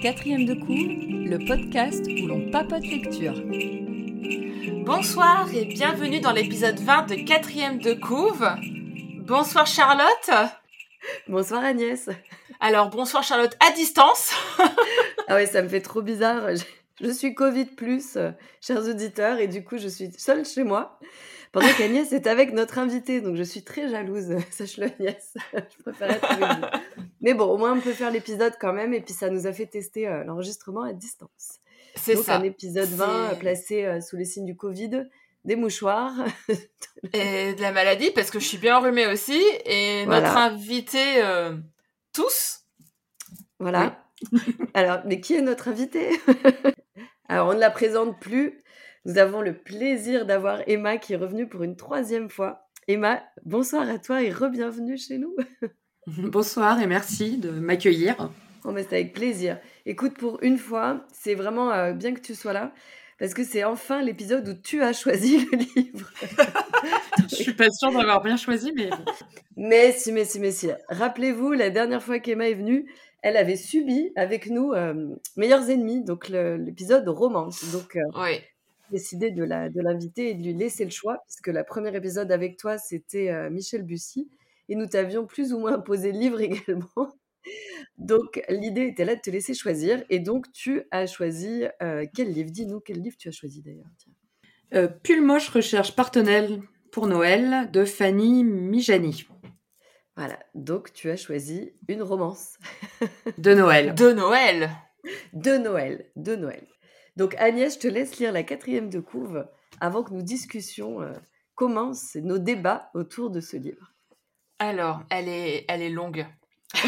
Quatrième de cours, le podcast où l'on papote lecture. Bonsoir et bienvenue dans l'épisode 20 de Quatrième de couve. Bonsoir Charlotte. Bonsoir Agnès. Alors bonsoir Charlotte à distance. ah ouais, ça me fait trop bizarre. Je suis Covid plus, euh, chers auditeurs, et du coup je suis seule chez moi. Pendant qu'Agnès est avec notre invité, donc je suis très jalouse, sache-le Agnès. je préfère être avec vous. Mais bon, au moins on peut faire l'épisode quand même, et puis ça nous a fait tester euh, l'enregistrement à distance. C'est ça. un épisode 20 placé euh, sous les signes du Covid, des mouchoirs. et de la maladie, parce que je suis bien enrhumée aussi, et notre invité tous. Voilà. Alors, mais qui est notre invité? Alors, on ne la présente plus. Nous avons le plaisir d'avoir Emma qui est revenue pour une troisième fois. Emma, bonsoir à toi et re-bienvenue chez nous. Bonsoir et merci de m'accueillir. Oh, mais c'est avec plaisir. Écoute, pour une fois, c'est vraiment euh, bien que tu sois là parce que c'est enfin l'épisode où tu as choisi le livre. Je suis pas sûre d'avoir bien choisi, mais. Mais si, mais si, mais si. Rappelez-vous, la dernière fois qu'Emma est venue, elle avait subi avec nous euh, Meilleurs Ennemis, donc l'épisode romance. Donc, euh, oui décidé de l'inviter et de lui laisser le choix, puisque le premier épisode avec toi, c'était euh, Michel Bussy, et nous t'avions plus ou moins posé le livre également. Donc, l'idée était là de te laisser choisir, et donc tu as choisi euh, quel livre? Dis-nous quel livre tu as choisi d'ailleurs. Euh, Pulmoche recherche partenelle pour Noël de Fanny Mijani. Voilà, donc tu as choisi une romance. de Noël. De Noël. De Noël, de Noël. Donc Agnès, je te laisse lire la quatrième de couve avant que nous discussions euh, commencent nos débats autour de ce livre. Alors, elle est, elle est longue.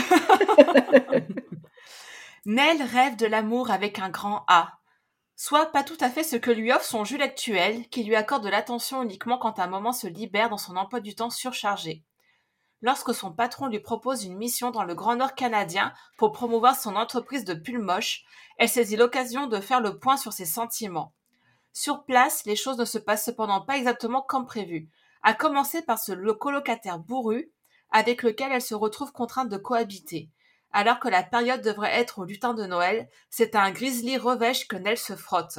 Nell rêve de l'amour avec un grand A. Soit pas tout à fait ce que lui offre son Jules actuel, qui lui accorde de l'attention uniquement quand un moment se libère dans son emploi du temps surchargé. Lorsque son patron lui propose une mission dans le Grand Nord canadien pour promouvoir son entreprise de pull moche, elle saisit l'occasion de faire le point sur ses sentiments. Sur place, les choses ne se passent cependant pas exactement comme prévu, à commencer par ce colocataire bourru avec lequel elle se retrouve contrainte de cohabiter. Alors que la période devrait être au lutin de Noël, c'est à un grizzly revêche que Nell se frotte.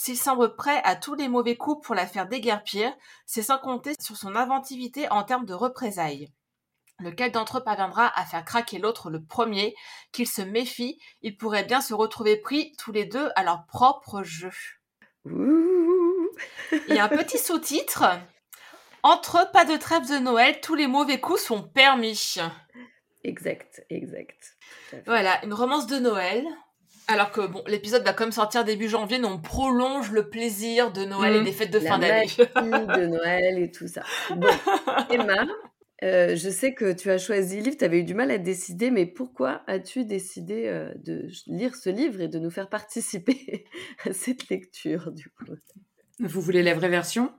S'il semble prêt à tous les mauvais coups pour la faire déguerpir, c'est sans compter sur son inventivité en termes de représailles. Lequel d'entre eux parviendra à faire craquer l'autre le premier? Qu'il se méfie, ils pourraient bien se retrouver pris tous les deux à leur propre jeu. Il y a un petit sous-titre. Entre pas de trêve de Noël, tous les mauvais coups sont permis. Exact, exact. Voilà, une romance de Noël. Alors que bon, l'épisode va comme sortir début janvier, mais on prolonge le plaisir de Noël et mmh. des fêtes de fin d'année. de Noël et tout ça. Bon, Emma, euh, je sais que tu as choisi le livre, tu avais eu du mal à décider, mais pourquoi as-tu décidé euh, de lire ce livre et de nous faire participer à cette lecture du coup? Vous voulez la vraie version?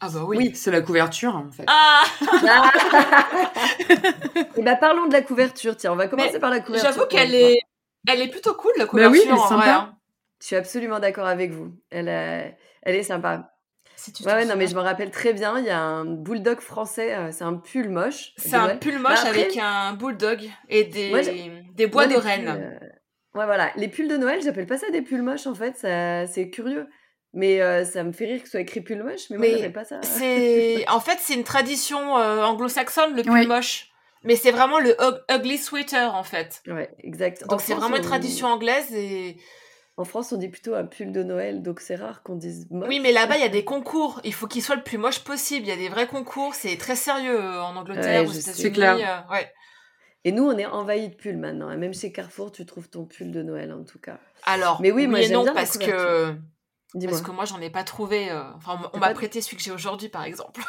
Ah bah oui, c'est la couverture en fait. Ah, Et eh bah ben, parlons de la couverture, tiens, on va commencer par la couverture. J'avoue qu'elle est, elle est plutôt cool la couverture. Bah oui, elle est sympa. Hein. Je suis absolument d'accord avec vous. Elle, elle est sympa ouais, non, mais je me rappelle très bien, il y a un bulldog français, euh, c'est un pull moche. C'est un pull moche avec un bulldog et des, des bois de rennes. Euh, ouais, voilà. Les pulls de Noël, j'appelle pas ça des pulls moches en fait, c'est curieux. Mais euh, ça me fait rire que ce soit écrit pull moche, mais, moi, j'appelle pas ça. C'est... en fait, c'est une tradition anglo-saxonne, le pull moche. Mais c'est vraiment le ugly sweater, en fait. Ouais, exact. Donc, c'est vraiment une tradition anglaise et en France, on dit plutôt un pull de Noël, donc c'est rare qu'on dise moche. Oui, mais là-bas, il y a des concours. Il faut qu'il soit le plus moche possible. Il y a des vrais concours. C'est très sérieux euh, en Angleterre, aux États-Unis. C'est clair. Euh, ouais. Et nous, on est envahis de pulls maintenant. Même chez Carrefour, tu trouves ton pull de Noël, en tout cas. Alors, mais oui, moi, j'aime bien parce que parce que moi, j'en ai pas trouvé. Euh, enfin, on m'a prêté celui que j'ai aujourd'hui, par exemple.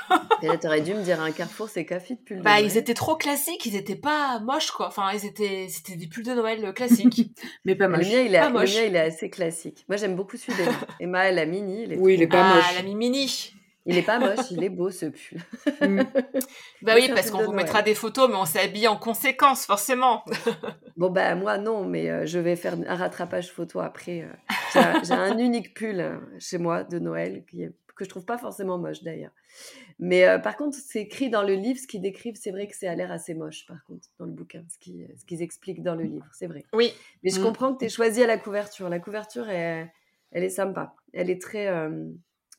Et là, t'aurais dû me dire un Carrefour, c'est café de pull. Bah, ils étaient trop classiques, ils étaient pas moches, quoi. Enfin, ils étaient, c'était des pulls de Noël euh, classiques. mais pas moches. Le mien, il est, le mien, il est assez classique. Moi, j'aime beaucoup celui d'Emma. Emma, elle a mini. Il est oui, il est pas ah, moche. Elle a mis mini. Il est pas moche, il est beau ce pull. Mm. bah oui, parce qu'on vous mettra des photos, mais on s'est habillé en conséquence, forcément. bon, bah moi non, mais euh, je vais faire un rattrapage photo après. Euh. J'ai un unique pull euh, chez moi de Noël que que je trouve pas forcément moche d'ailleurs. Mais par contre, c'est écrit dans le livre, ce qu'ils décrivent, c'est vrai que c'est à l'air assez moche, par contre, dans le bouquin, ce qu'ils expliquent dans le livre, c'est vrai. Oui. Mais je Mm. comprends que tu aies choisi à la couverture. La couverture, est, elle est sympa. Elle est très.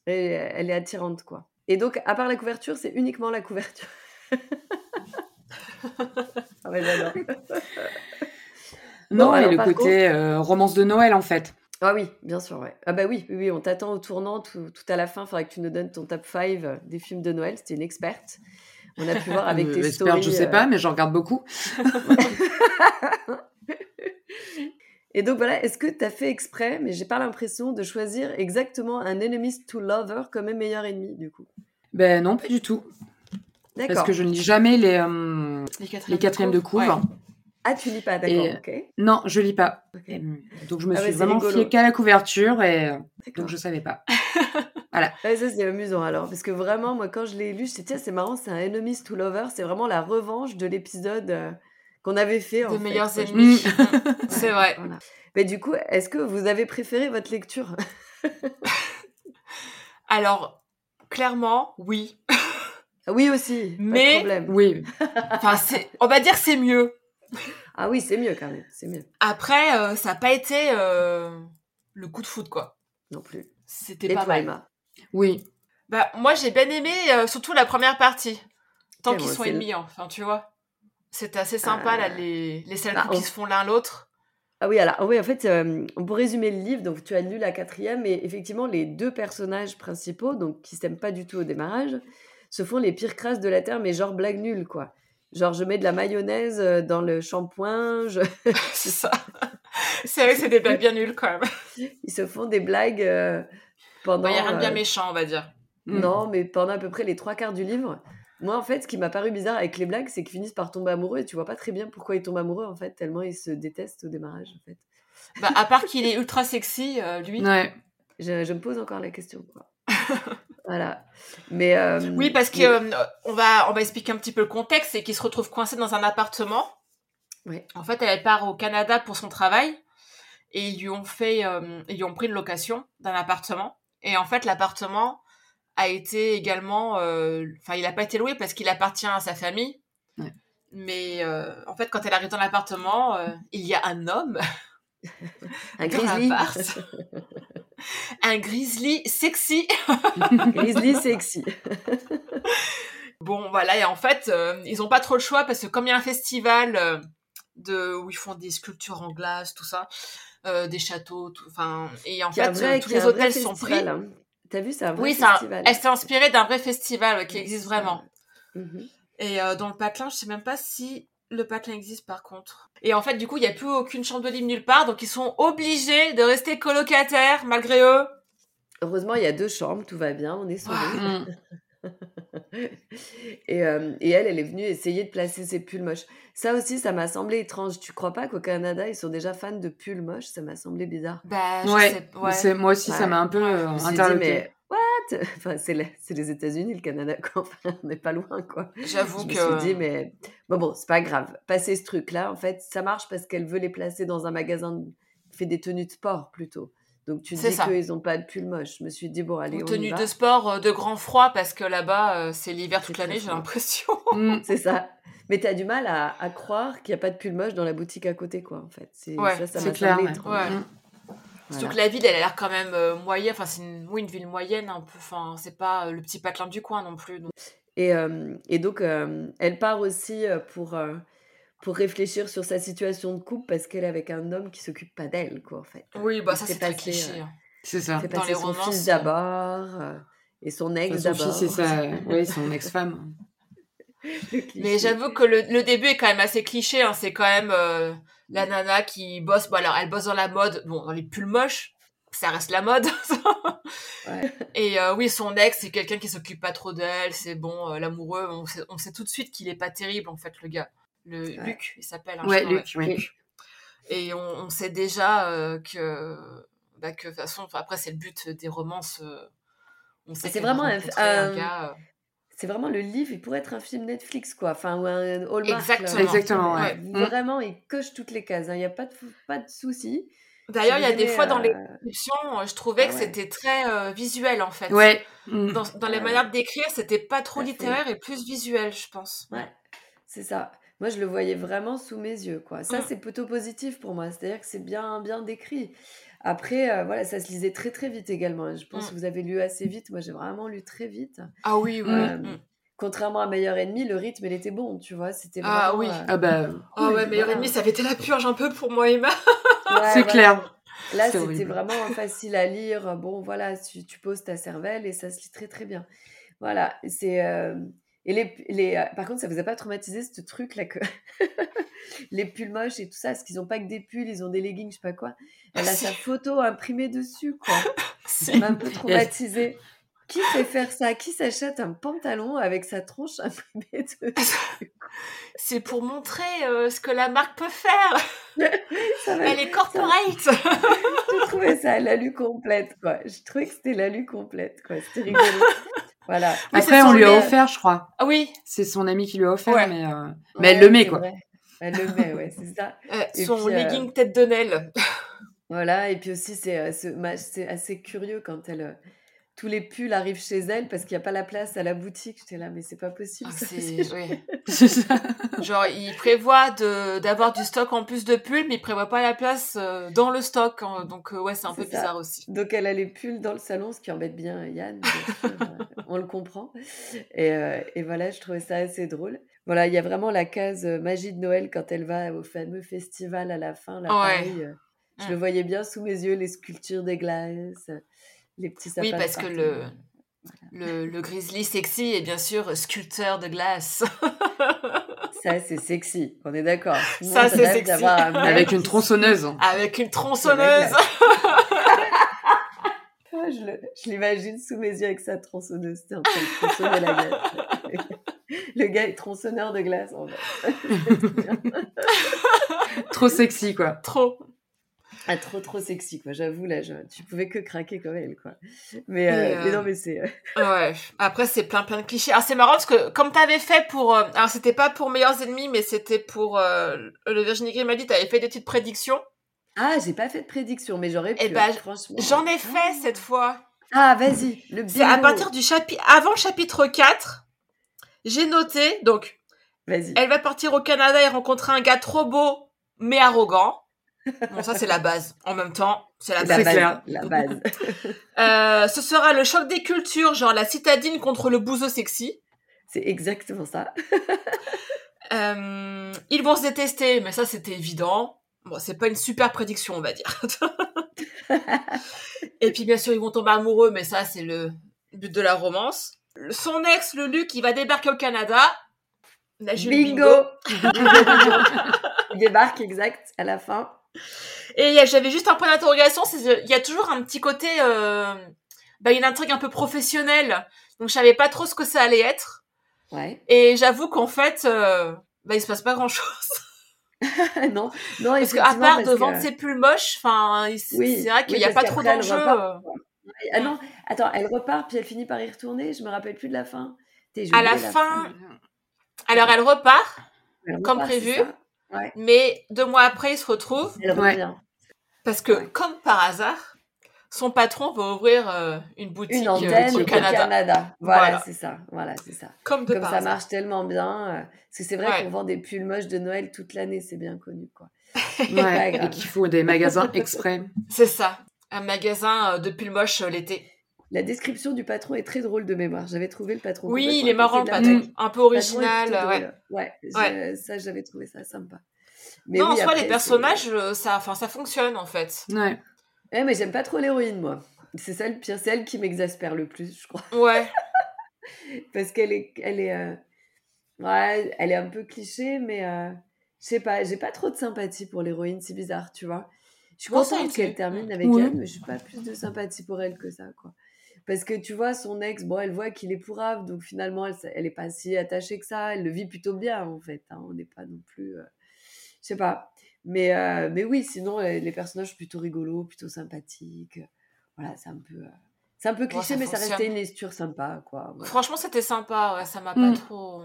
Elle, est attirante, quoi. Et donc, à part la couverture, c'est uniquement la couverture. ah ouais, j'adore. Non, Bon, et alors, le par côté euh, romance de Noël, en fait. Ah oui, bien sûr, ouais. Ah bah oui, oui, oui, on t'attend au tournant tout, tout à la fin. Il faudra que tu nous donnes ton top 5 des films de Noël. C'était une experte. On a pu voir avec Euh, tes experte, stories. je sais euh, pas, mais j'en regarde beaucoup. Et donc voilà, est-ce que tu as fait exprès, mais j'ai pas l'impression de choisir exactement un enemies to lover comme un meilleur ennemi, du coup? Ben non, pas du tout. D'accord. Parce que je ne lis jamais les, euh, Les les quatrièmes de couvre. Ouais. Ah, tu lis pas, d'accord, Et- ok. Non, je lis pas. Donc je me Ah ouais, suis c'est vraiment rigolo. fiée qu'à la couverture et euh, D'accord. donc je savais pas. Ouais, ça c'est amusant alors, parce que vraiment, moi quand je l'ai lu, je me tiens, c'est marrant, c'est un enemies to lover, c'est vraiment la revanche de l'épisode euh, qu'on avait fait. en De fait, meilleurs ennemis. C'est vrai. Voilà. Mais du coup, est-ce que vous avez préféré votre lecture? Alors, clairement, oui. Ah Oui aussi, pas Mais- de problème. Oui, Enfin, c'est, on va dire que c'est mieux. Ah oui, c'est mieux quand même, c'est mieux. Après, euh, ça n'a pas été euh, le coup de foot, quoi. Non plus. C'était Et pas toi, mal. Emma? Oui. Bah, moi, j'ai bien aimé, euh, surtout la première partie. Tant qu'ils moi, sont le- ennemis, enfin, tu vois. C'était assez sympa, là, les, les sales Bah, on- qui se font l'un l'autre. Ah oui, alors oui, en fait, euh, on peut résumer le livre. Donc, tu as lu la quatrième, et effectivement, les deux personnages principaux, donc qui s'aiment pas du tout au démarrage, se font les pires crasses de la terre, mais genre blague nulle, quoi. Genre, je mets de la mayonnaise euh, dans le shampoing, je- c'est ça. c'est vrai que c'est des blagues bien nulles, quand même. ils se font des blagues euh, pendant. Il n'y a rien de bien euh, méchant, on va dire. Non, mais pendant à peu près les trois quarts du livre. Moi, en fait, ce qui m'a paru bizarre avec les blagues, c'est qu'ils finissent par tomber amoureux et tu vois pas très bien pourquoi ils tombent amoureux, en fait, tellement ils se détestent au démarrage, en fait. Bah, à part qu'il est ultra sexy, euh, lui. Ouais. Je, je me pose encore la question, quoi. voilà. Mais. euh, Oui, parce que mais- euh, on va on va expliquer un petit peu le contexte, c'est qu'il se retrouve coincé dans un appartement. Ouais. En fait, elle part au Canada pour son travail et ils lui ont fait euh, ils lui ont pris une location d'un appartement et en fait l'appartement a été également euh, enfin il n'a pas été loué parce qu'il appartient à sa famille. Ouais. Mais euh, en fait, quand elle arrive dans l'appartement, euh, il y a un homme, Un grizzly. un grizzly sexy. grizzly sexy. Bon, voilà, et en fait, euh, ils ont pas trop le choix parce que comme il y a un festival euh, de où ils font des sculptures en glace, tout ça, euh, des châteaux, tout, enfin, et en fait, vrai- tous les hôtels sont pris. hein. T'as vu, c'est un vrai Oui, un- festival. elle s'est inspirée d'un vrai festival ouais, qui existe vraiment. Mhm. Et euh, dans le patelin, je sais même pas si le patelin existe par contre. Et en fait, du coup, il y a plus aucune chambre de libre nulle part, donc ils sont obligés de rester colocataires malgré eux. Heureusement, il y a deux chambres, tout va bien, on est sauvés. Mm. et, euh, et elle, elle est venue essayer de placer ses pulls moches. Ça aussi, ça m'a semblé étrange. Tu crois pas qu'au Canada, ils sont déjà fans de pulls moches? Ça m'a semblé bizarre. Bah, je Ouais. sais, ouais. C'est- Moi aussi, Ouais. ça m'a un peu euh, dit, interloqué. mais what? Enfin, c'est les, c'est les États-Unis, le Canada, quoi. Enfin, on n'est pas loin, quoi. J'avoue Je me que. suis dit, mais bon, bon, c'est pas grave. Passer ce truc-là, en fait, ça marche parce qu'elle veut les placer dans un magasin qui fait des tenues de sport plutôt. Donc tu dis qu'ils n'ont pas de pull moche. Je me suis dit, bon, allez, Ou on y tenue va. de sport euh, de grand froid parce que là-bas euh, c'est l'hiver toute l'année j'ai l'impression. Mm. C'est ça. Mais tu as du mal à, à croire qu'il n'y a pas de pull moche dans la boutique à côté, quoi, en fait. C'est, Ouais, ça, ça m'a clair. ouais. Mm. Surtout que la ville elle a l'air quand même euh, moyenne, enfin c'est une, oui, une ville moyenne un peu, enfin c'est pas le petit patelin du coin non plus. donc- Et, euh, et donc, euh, elle part aussi pour, pour réfléchir sur sa situation de couple parce qu'elle est avec un homme qui s'occupe pas d'elle, quoi, en fait. Oui bah Il ça c'est très cliché. euh, hein. C'est ça. fait Dans les son romances, fils euh, d'abord euh, et son ex Son d'abord. fils et sa... oui, son ex-femme. Mais j'avoue que le, le début est quand même assez cliché. Hein. C'est quand même euh, la nana qui bosse. Bon alors elle bosse dans la mode, bon dans les pulls moches, ça reste la mode. Ouais. Et euh, oui son ex c'est quelqu'un qui s'occupe pas trop d'elle. C'est bon euh, l'amoureux. On sait, on sait tout de suite qu'il est pas terrible en fait le gars. Le Luc il s'appelle. hein, Ouais, Luc, oui. Luc. Et on, on sait déjà euh, que, bah, que de toute façon, après, c'est le but des romances. euh, on sait C'est vraiment un- gars, euh, C'est vraiment le livre, il pourrait être un film Netflix, quoi. Enfin, ou un Hallmark. Exactement. là. Exactement, ouais. Vraiment, il coche toutes les cases. hein. Il n'y a pas de, pas de souci. D'ailleurs, il y a des fois dans les descriptions, je trouvais Ah que ouais. c'était très euh, visuel en fait. Ouais. Mm. Dans, dans les Ouais, manières d'écrire, c'était pas trop littéraire et plus visuel, je pense. Ouais, c'est ça. Moi, je le voyais vraiment sous mes yeux, quoi. Ça, Mm. c'est plutôt positif pour moi. C'est-à-dire que c'est bien, bien décrit. Après, euh, voilà, ça se lisait très, très vite également. hein. Je pense Mm. que vous avez lu assez vite. Moi, j'ai vraiment lu très vite. Ah oui, oui. Euh, mm. Contrairement à Meilleur Ennemi, le rythme, il était bon, tu vois. C'était Ah oui. euh, Ah bah, Ah ouais, meilleur voilà. ennemi, ça avait été la purge un peu pour moi, Emma. Ouais, c'est voilà. clair. Là, C'est c'était horrible. vraiment facile à lire. Bon, voilà, tu, tu poses ta cervelle et ça se lit très, très bien. Voilà, c'est. Et les, les, euh, par contre, ça vous a pas traumatisé ce truc-là que les pulls moches et tout ça, parce qu'ils ont pas que des pulls, ils ont des leggings, je sais pas quoi. Elle a sa photo imprimée dessus, quoi. Ça m'a un peu traumatisée. Qui fait faire ça? Qui s'achète un pantalon avec sa tronche imprimée dessus? C'est pour montrer euh, ce que la marque peut faire. Elle est corporate. Je trouvais ça la lu complète, quoi. Je trouvais que c'était la lu complète, quoi. C'était rigolo. Voilà. Oui, Après, on lui a offert, je crois. Ah oui, C'est son ami qui lui a offert, Ouais. mais, euh, mais Ouais, elle le met, quoi. vrai. Elle le met, ouais, c'est ça. euh, son puis, euh, legging tête de Nel. Voilà, et puis aussi, c'est euh, assez curieux quand elle, euh, tous les pulls arrivent chez elle parce qu'il n'y a pas la place à la boutique. J'étais là, mais c'est pas possible. Ah, ça, c'est- c'est- oui. C'est ça. Genre, il prévoit de- d'avoir du stock en plus de pulls, mais il prévoit pas la place euh, dans le stock. hein. Donc, euh, ouais, c'est un peu ça. bizarre aussi. Donc elle a les pulls dans le salon, ce qui embête bien Yann, bien sûr, euh, on le comprend. Et, euh, et voilà, je trouvais ça assez drôle. Voilà, il y a vraiment la case magie de Noël quand elle va au fameux festival à la fin, là, Ouais. pareil, euh, je Mm. le voyais bien sous mes yeux, les sculptures des glaces, euh, les petits sapins. Oui, parce que le, le, le grizzly sexy est bien sûr sculpteur de glace. Ça, c'est sexy, on est d'accord. Ça, c'est sexy. un Avec une tronçonneuse. Avec une tronçonneuse. Ah, je l'imagine sous mes yeux avec sa tronçonneuse, c'est en train de tronçonner la glace. Le gars est tronçonneur de glace, en fait. Trop sexy, quoi. Trop. Ah, trop trop sexy quoi, j'avoue là, je- tu pouvais que craquer comme elle quoi. Mais, euh, Mais, euh, mais non mais c'est euh, Ouais. Après, c'est plein plein de clichés. Alors, c'est marrant parce que comme t'avais fait pour... alors, c'était pas pour Meilleurs Ennemis, mais c'était pour euh, le Virginie Grimaldi, t'avais fait des petites prédictions. ah j'ai pas fait de prédiction mais j'aurais pu Eh ben, hein, franchement. J'en ai fait cette fois. Ah vas-y le C'est à partir du chapitre... Avant le chapitre 4, j'ai noté, donc, Vas-y. elle va partir au Canada et rencontrer un gars trop beau, mais arrogant. Bon, ça, c'est la base. En même temps, c'est la base. clair. la base. Euh, ce sera le choc des cultures, genre la citadine contre le bouseau sexy. c'est exactement ça. Euh, ils vont se détester, mais ça c'était évident. Bon, c'est pas une super prédiction, on va dire. Et puis bien sûr, ils vont tomber amoureux, mais ça c'est le but de la romance. Son ex, le Luc, il va débarquer au Canada. Joué le Bingo. Il débarque exact à la fin. Et j'avais juste un point d'interrogation, c'est il y a toujours un petit côté, euh, bah, une intrigue un peu professionnelle. Donc je savais pas trop ce que ça allait être. Ouais. Et j'avoue qu'en fait, euh, bah, il se passe pas grand chose. non, non, Parce qu'à part parce de que- vendre ses pulls moches, enfin, Oui, c'est vrai qu'il oui, n'y a pas trop euh. Ah non, attends, elle repart puis elle finit par y retourner. Je me rappelle plus de la fin. J'ai À la fin, alors elle repart, Elle comme repart, prévu. Ouais. mais deux mois après, il se retrouve Elle Ouais. revient. parce que, Ouais. comme par hasard, son patron va ouvrir euh, une boutique Une euh, antenne au au Canada. Canada. Voilà, Voilà. c'est ça. Voilà, c'est ça. Comme de Comme par ça hasard. marche tellement bien. euh, parce que c'est vrai Ouais. qu'on vend des pulls moches de Noël toute l'année, c'est bien connu, quoi. Et qu'il faut des magasins exprès. C'est ça. Un magasin de pulls moches l'été. La description du patron est très drôle de mémoire. J'avais trouvé le patron. Oui, il est marrant patron. Un peu patron original. ouais. ça j'avais trouvé ça sympa. Mais non, en soi, après, les personnages, euh, ça, enfin, ça fonctionne en fait. Ouais. Ouais, mais j'aime pas trop l'héroïne, moi. C'est ça le pire, c'est elle qui m'exaspère le plus, je crois. Ouais. Parce qu'elle est, elle est, euh, ouais, elle est un peu cliché, mais euh, je sais pas, j'ai pas trop de sympathie pour l'héroïne, c'est bizarre, tu vois. Je suis contente qu'elle termine avec Oui. elle, mais je suis pas plus de sympathie pour elle que ça, quoi. Parce que tu vois, son ex, bon, elle voit qu'il est pourrave, donc finalement, elle, elle est pas si attachée que ça, elle le vit plutôt bien, en fait. hein, on n'est pas non plus, euh, je sais pas. Mais, euh, mais oui, sinon, euh, les personnages sont plutôt rigolos, plutôt sympathiques. Voilà, c'est un peu, euh, c'est un peu cliché, ça mais ça restait une lecture sympa, quoi. Voilà. Franchement, c'était sympa. Ouais, ça m'a pas trop.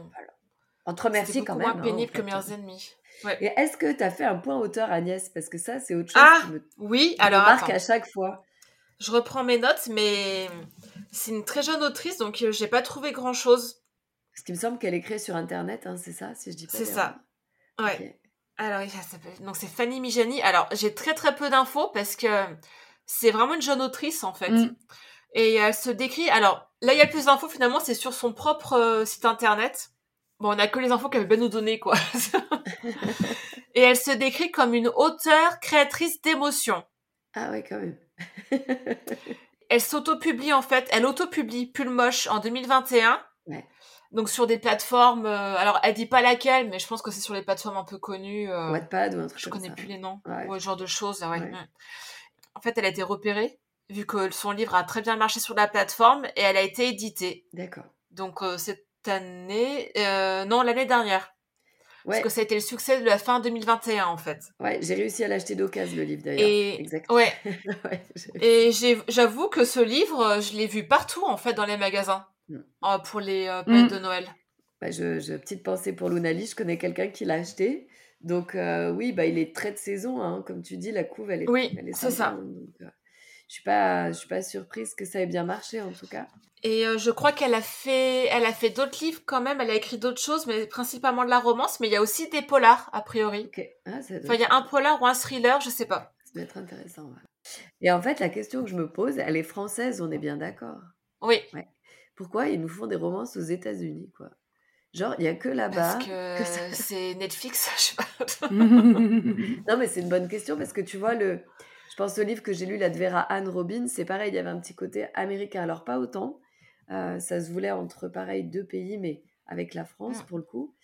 Entre merci C'était quand beaucoup même. moins hein, en pénible que. Meilleurs Ennemis. Ouais. Et est-ce que tu as fait un point auteur, Agnès? Parce que ça, c'est autre chose Ah, me, Oui, alors marque à chaque fois. Je reprends mes notes, mais c'est une très jeune autrice, donc euh, j'ai pas trouvé grand chose. Parce qu'il me semble qu'elle créée sur Internet, hein, c'est ça, si je dis pas C'est ça. Ouais. Ok. Alors, donc c'est Fanny Mijani. Alors, j'ai très très peu d'infos parce que c'est vraiment une jeune autrice en fait. Mm. Et elle se décrit. Alors, là, il y a le plus d'infos finalement, c'est sur son propre euh, site internet. Bon, on a que les infos qu'elle veut bien nous donner, quoi. Et elle se décrit comme une auteure créatrice d'émotions. Ah ouais, quand même. Elle s'auto-publie en fait, elle auto-publie Pull Moche en 2021. Ouais. Donc sur des plateformes, euh, alors elle dit pas laquelle, mais je pense que c'est sur les plateformes un peu connues. euh, Wattpad ou un truc je comme connais ça. plus les noms. Ouais. Ouais, ce genre de choses. ouais. En fait, elle a été repérée, vu que son livre a très bien marché sur la plateforme, et elle a été éditée. D'accord. Donc euh, cette année, non, l'année dernière. Parce que ça a été le succès de la fin 2021, en fait. ouais j'ai réussi à l'acheter d'occasion, le livre d'ailleurs. Et Exact. ouais, Et j'avoue que ce livre, euh, je l'ai vu partout en fait dans les magasins Mm. euh, pour les euh, Mm. de Noël. Bah, je, je- petite pensée pour Lunali, je connais quelqu'un qui l'a acheté. Donc euh, oui, bah, il est très de saison, hein. comme tu dis, la couve, elle est, Oui, c'est ça. hein. Donc, je suis pas, je suis pas surprise que ça ait bien marché en tout cas. Et euh, je crois qu'elle a fait, elle a fait d'autres livres quand même. Elle a écrit d'autres choses, mais principalement de la romance. Mais il y a aussi des polars a priori. Ah, ça, Enfin, il y a un polar ou un thriller, je sais pas. ça doit être intéressant. ouais. Et en fait, la question que je me pose, elle est française, on est bien d'accord. Oui, Pourquoi ils nous font des romances aux États-Unis, quoi? Genre, il y a que là-bas. parce que que ça- c'est Netflix, je sais pas. Non, mais c'est une bonne question parce que tu vois, le... je pense au livre que j'ai lu, La de Vera Anne Robin, c'est pareil, il y avait un petit côté américain. Alors, pas autant. Euh, ça se voulait entre, pareil, deux pays, mais avec la France, Mm. pour le coup.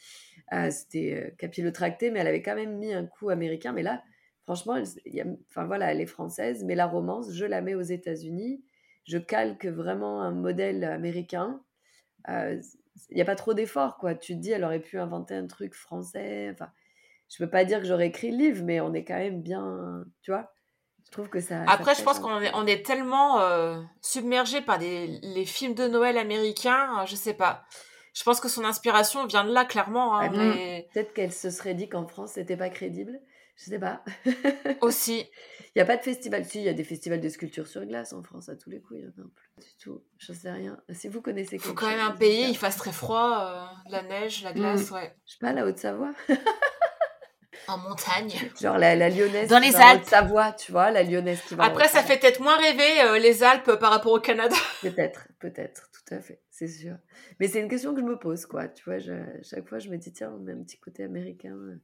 Euh, C'était euh, capillotracté, mais elle avait quand même mis un coup américain. Mais là, franchement, elle, il y a- enfin, voilà, elle est française, mais la romance, je la mets aux États-Unis. Je calque vraiment un modèle américain. Il n'y a pas trop d'efforts, quoi. Tu te dis, elle aurait pu inventer un truc français. Enfin, je peux pas dire que j'aurais écrit le livre, mais on est quand même bien, tu vois. Je trouve que ça. ça Après, je pense qu'on est, on est tellement euh, submergé par des, les films de Noël américains, euh, je sais pas. Je pense que son inspiration vient de là, clairement. hein, Ouais, mais Peut-être qu'elle se serait dit qu'en France, c'était pas crédible. Je sais pas. aussi. Il n'y a pas de festival. Si, il y a des festivals de sculpture sur glace en France à tous les coups. Il y en a peu du tout. Je sais rien. Si vous connaissez Il faut quelque quand même un pays, il fasse très froid, euh, la neige, la glace, ouais. Je sais pas, la Haute-Savoie. En montagne. Genre la, la lyonnaise. Dans les Alpes. Haute-Savoie, tu vois, la lyonnaise qui va Après, ça fait peut-être moins rêver euh, les Alpes par rapport au Canada. Peut-être, peut-être, tout à fait, c'est sûr. Mais c'est une question que je me pose, quoi. Tu vois, je- chaque fois, je me dis, tiens, on a un petit côté américain. euh.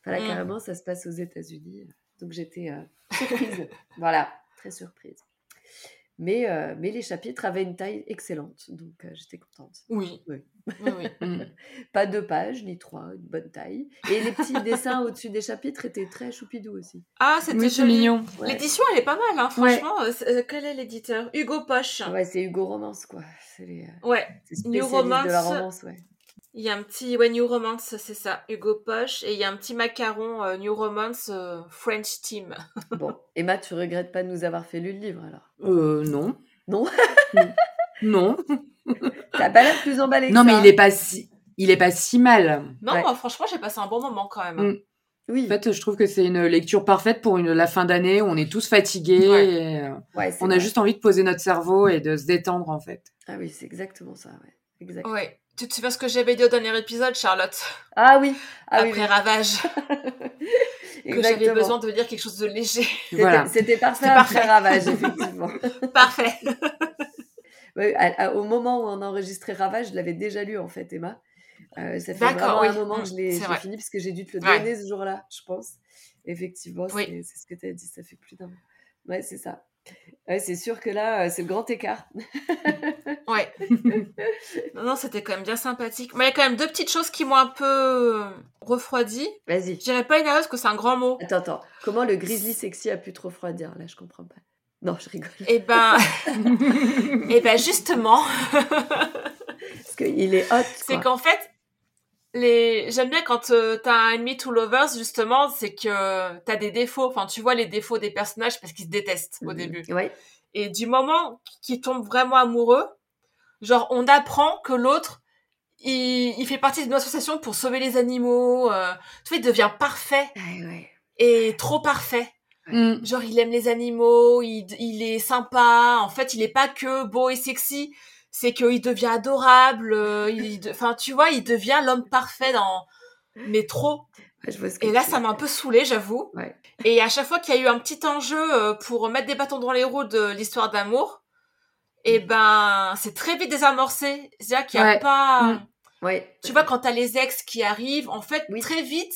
Enfin, là, Mm. carrément, ça se passe aux États-Unis. Donc, j'étais euh, surprise. voilà, très surprise. Mais, euh, mais les chapitres avaient une taille excellente, donc euh, j'étais contente. Oui. Oui. Oui, oui. Mm. Pas deux pages, ni trois, une bonne taille. Et les petits dessins au-dessus des chapitres étaient très choupidous aussi. Ah, c'était Oui, c'est joli. mignon. Ouais, L'édition, elle est pas mal, hein, franchement. euh, euh, quel est l'éditeur? Hugo Poche. Ouais, c'est Hugo Romance, quoi. C'est les euh, Ouais, c'est New spécialistes de la Romance. romance, ouais. Il y a un petit ouais, New Romance, c'est ça, Hugo Poche. Et il y a un petit macaron euh, New Romance euh, French Team. Bon, Emma, tu regrettes pas de nous avoir fait lu le livre, alors? Euh, non. Non? Non. T'as pas l'air plus emballé que Non, mais ça. il est pas si, il est pas si mal. Non, Ouais. moi, franchement, j'ai passé un bon moment quand même. Mm. Oui, En fait, je trouve que c'est une lecture parfaite pour une, la fin d'année où on est tous fatigués. Ouais. et, euh, ouais, on a vrai. juste envie de poser notre cerveau et de se détendre, en fait. Ah oui, c'est exactement ça, ouais. Exact. Ouais. Tu te souviens ce que j'avais dit au dernier épisode, Charlotte? Ah oui, ah Après oui. Ravage, que j'avais besoin de lire quelque chose de léger. C'était Voilà. c'était parfait C'était après parfait. Ravage, effectivement. Parfait. Ouais, à- à- au moment où on a enregistré Ravage, je l'avais déjà lu en fait, Emma. Euh, ça fait D'accord, vraiment oui. un moment que Mm, je l'ai vrai. fini parce que j'ai dû te le Ouais. donner ce jour-là, je pense. Effectivement, Oui. c'est c'est ce que tu as dit, ça fait plus d'un mois. Ouais, c'est ça. Ouais, c'est sûr que là, euh, c'est le grand écart. Ouais. non, non, c'était quand même bien sympathique. Mais il y a quand même deux petites choses qui m'ont un peu euh, refroidi. Vas-y. Je dirais pas énervé parce que c'est un grand mot. Attends, attends. Comment le grizzly sexy a pu te refroidir? Là, je comprends pas. Non, je rigole. Et ben, et ben justement, Parce qu'il est hot. c'est qu'en fait, les... j'aime bien quand euh, t'as un ennemi to lovers, justement, c'est que t'as des défauts. Enfin, tu vois les défauts des personnages parce qu'ils se détestent au Mhm. début. Ouais. Et du moment qu'ils tombent vraiment amoureux, genre on apprend que l'autre, il, il fait partie d'une association pour sauver les animaux. euh, tu vois, il devient parfait Ouais, ouais. et trop parfait. Mm. Genre, il aime les animaux, il, il est sympa. En fait, il est pas que beau et sexy, c'est qu'il devient adorable. euh, Enfin, tu vois, il devient l'homme parfait dans... Mais trop. Ouais, je vois ce que Et là, ça m'a un peu saoulée, j'avoue. Ouais. Et à chaque fois qu'il y a eu un petit enjeu euh, pour mettre des bâtons dans les roues de l'histoire d'amour, et ben, c'est très vite désamorcé. C'est-à-dire qu'il n'y a Ouais. pas... Mm. Ouais. Tu vois, quand t'as les ex qui arrivent, en fait, Oui. très vite,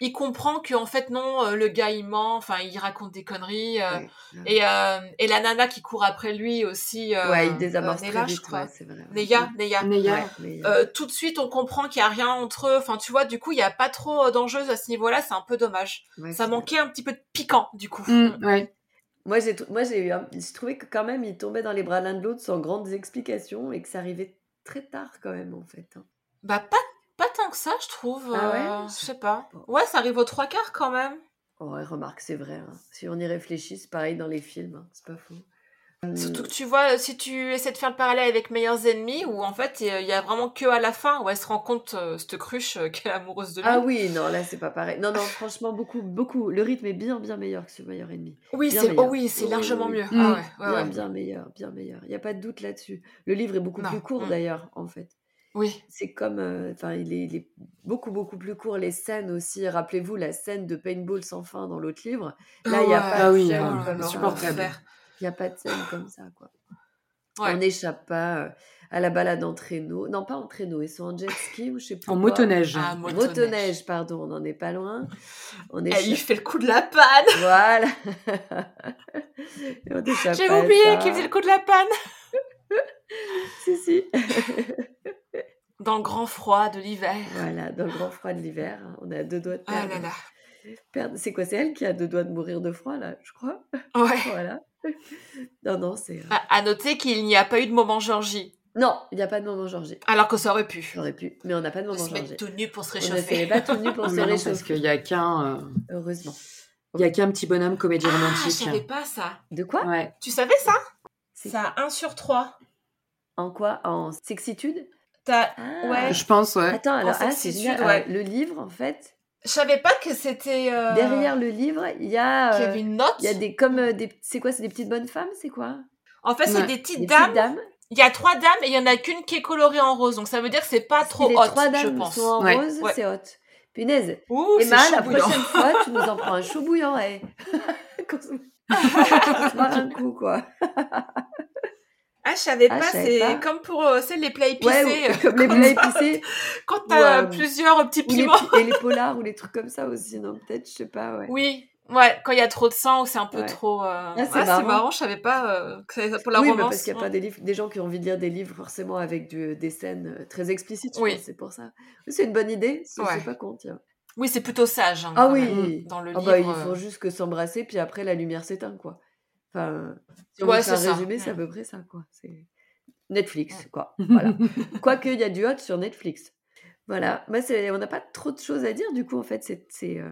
il comprend que en fait non, euh, le gars il ment, enfin il raconte des conneries. euh, Ouais, ouais. et euh, et la nana qui court après lui aussi. Euh, Ouais, il désamorce euh, très Neila, je vite, crois. ouais, c'est vrai. Ouais, tout de suite, on comprend qu'il y a rien entre eux. Enfin, tu vois, du coup, il y a pas trop d'enjeux à ce niveau-là. C'est un peu dommage. ouais, Ça manquait un petit peu de piquant, du coup. Mm, ouais. Moi, j'ai moi, j'ai eu un- j'ai trouvé que quand même, ils tombaient dans les bras l'un de l'autre sans grandes explications et que ça arrivait très tard quand même, en fait. hein. Bah pas pas tant que ça, je trouve. Ah ouais euh, je sais pas. Ouais, ça arrive aux trois quarts quand même. Oh, ouais, remarque, c'est vrai. hein. Si on y réfléchit, c'est pareil dans les films, hein, c'est pas faux. Surtout Hum, que tu vois, si tu essaies de faire le parallèle avec Meilleurs Ennemis, où en fait, il y a vraiment que à la fin où elle se rend compte, euh, cette cruche, euh, qu'elle est amoureuse de lui. Ah oui, non, là, c'est pas pareil. Non, non, franchement, beaucoup, beaucoup. Le rythme est bien, bien meilleur que sur Meilleur Ennemi. oui, c'est oh oui, c'est Oui, largement oui, mieux. Mm. Ah ouais, ouais, bien, ouais. bien meilleur, bien meilleur. Il n'y a pas de doute là-dessus. Le livre est beaucoup Non, plus court, d'ailleurs, en fait. Oui. C'est comme, euh, enfin, il, est, il est beaucoup, beaucoup plus court. Les scènes aussi, rappelez-vous la scène de Paintball sans fin dans l'autre livre. Là, il n'y a Ouais. pas Ah de oui, scène euh, comme ça. Il n'y a pas de scène comme ça, quoi. Ouais. On n'échappe pas euh, à la balade en traîneau. Non, pas en traîneau, ils sont en jet ski ou je sais plus. En quoi. motoneige. Ah, Motoneige. motoneige. pardon, on n'en est pas loin. On Elle lui échappe. fait le coup de la panne. Voilà. À oublié qu'il faisait le coup de la panne. Si, si. Dans le grand froid de l'hiver. voilà, dans le grand froid de l'hiver, hein, on à deux doigts de Ah perdre. là là. perdre- C'est quoi, c'est elle qui a deux doigts de mourir de froid, là, je crois? Ouais. Voilà. Non, non, c'est. euh, À, à noter qu'il n'y a pas eu de moment Georgie. Non, il n'y a pas de moment Georgie. Alors que ça aurait pu. J'aurais pu, mais on n'a pas de moment se mettre Georgie. tout nu pour se On ne réchauffer. pas tout nu pour se non, parce réchauffer, qu'il y a qu'un, euh, heureusement. il y a qu'un petit bonhomme comédie Ah, je romantique. savais pas ça. De quoi? Ouais. Tu savais ça? C'est- Ça a 1 sur 3. En quoi? En sexitude? T'as... Ah. Ouais. Je pense, ouais. Attends, alors, ah, c'est ouais. Alors, le livre, en fait, Je savais pas que c'était... euh, derrière le livre, il y a. Euh, avait une note. Il y a des comme euh, des c'est quoi c'est des petites bonnes femmes c'est quoi? En fait, c'est Ouais. des petites des dames. petites dames Il y a trois dames et il y en a qu'une qui est colorée en rose. Donc ça veut dire que c'est pas Si trop les hot, trois je dames pense. sont en Ouais. rose Ouais. c'est hot punaise Ouh, Emma la prochaine fois tu nous en prends un chaud bouillant se marre un coup quoi Ah, je savais Ah, pas. C'est comme pour euh, c'est les plats épicés. ouais euh, ou- comme les plats épicés Quand Ou, t'as euh, plusieurs petits ou les, piments. pi- et les polars ou les trucs comme ça aussi non peut-être je sais pas ouais Oui, ouais, quand il y a trop de sang ou c'est un peu Ouais. trop. euh, c'est ah, marrant. marrant. je savais pas euh, que c'était pour la oui, romance. parce qu'il n'y a pas des livres, des gens qui ont envie de lire des livres forcément avec du- des scènes euh, très explicites. Oui. c'est pour ça. C'est une bonne idée. Je Ouais. sais pas con, tiens. Oui, c'est plutôt sage. hein, Ah oui. même, Dans le Ah livre. bah, il euh, faut juste que s'embrasser, puis après la lumière s'éteint, quoi. Enfin, si on Ouais, veut faire un résumé, c'est à peu près ça, quoi. C'est Netflix, quoi. Voilà. Quoique, il y a du hot sur Netflix. Voilà. Moi, c'est- on n'a pas trop de choses à dire, du coup, en fait. C'est, c'est, euh,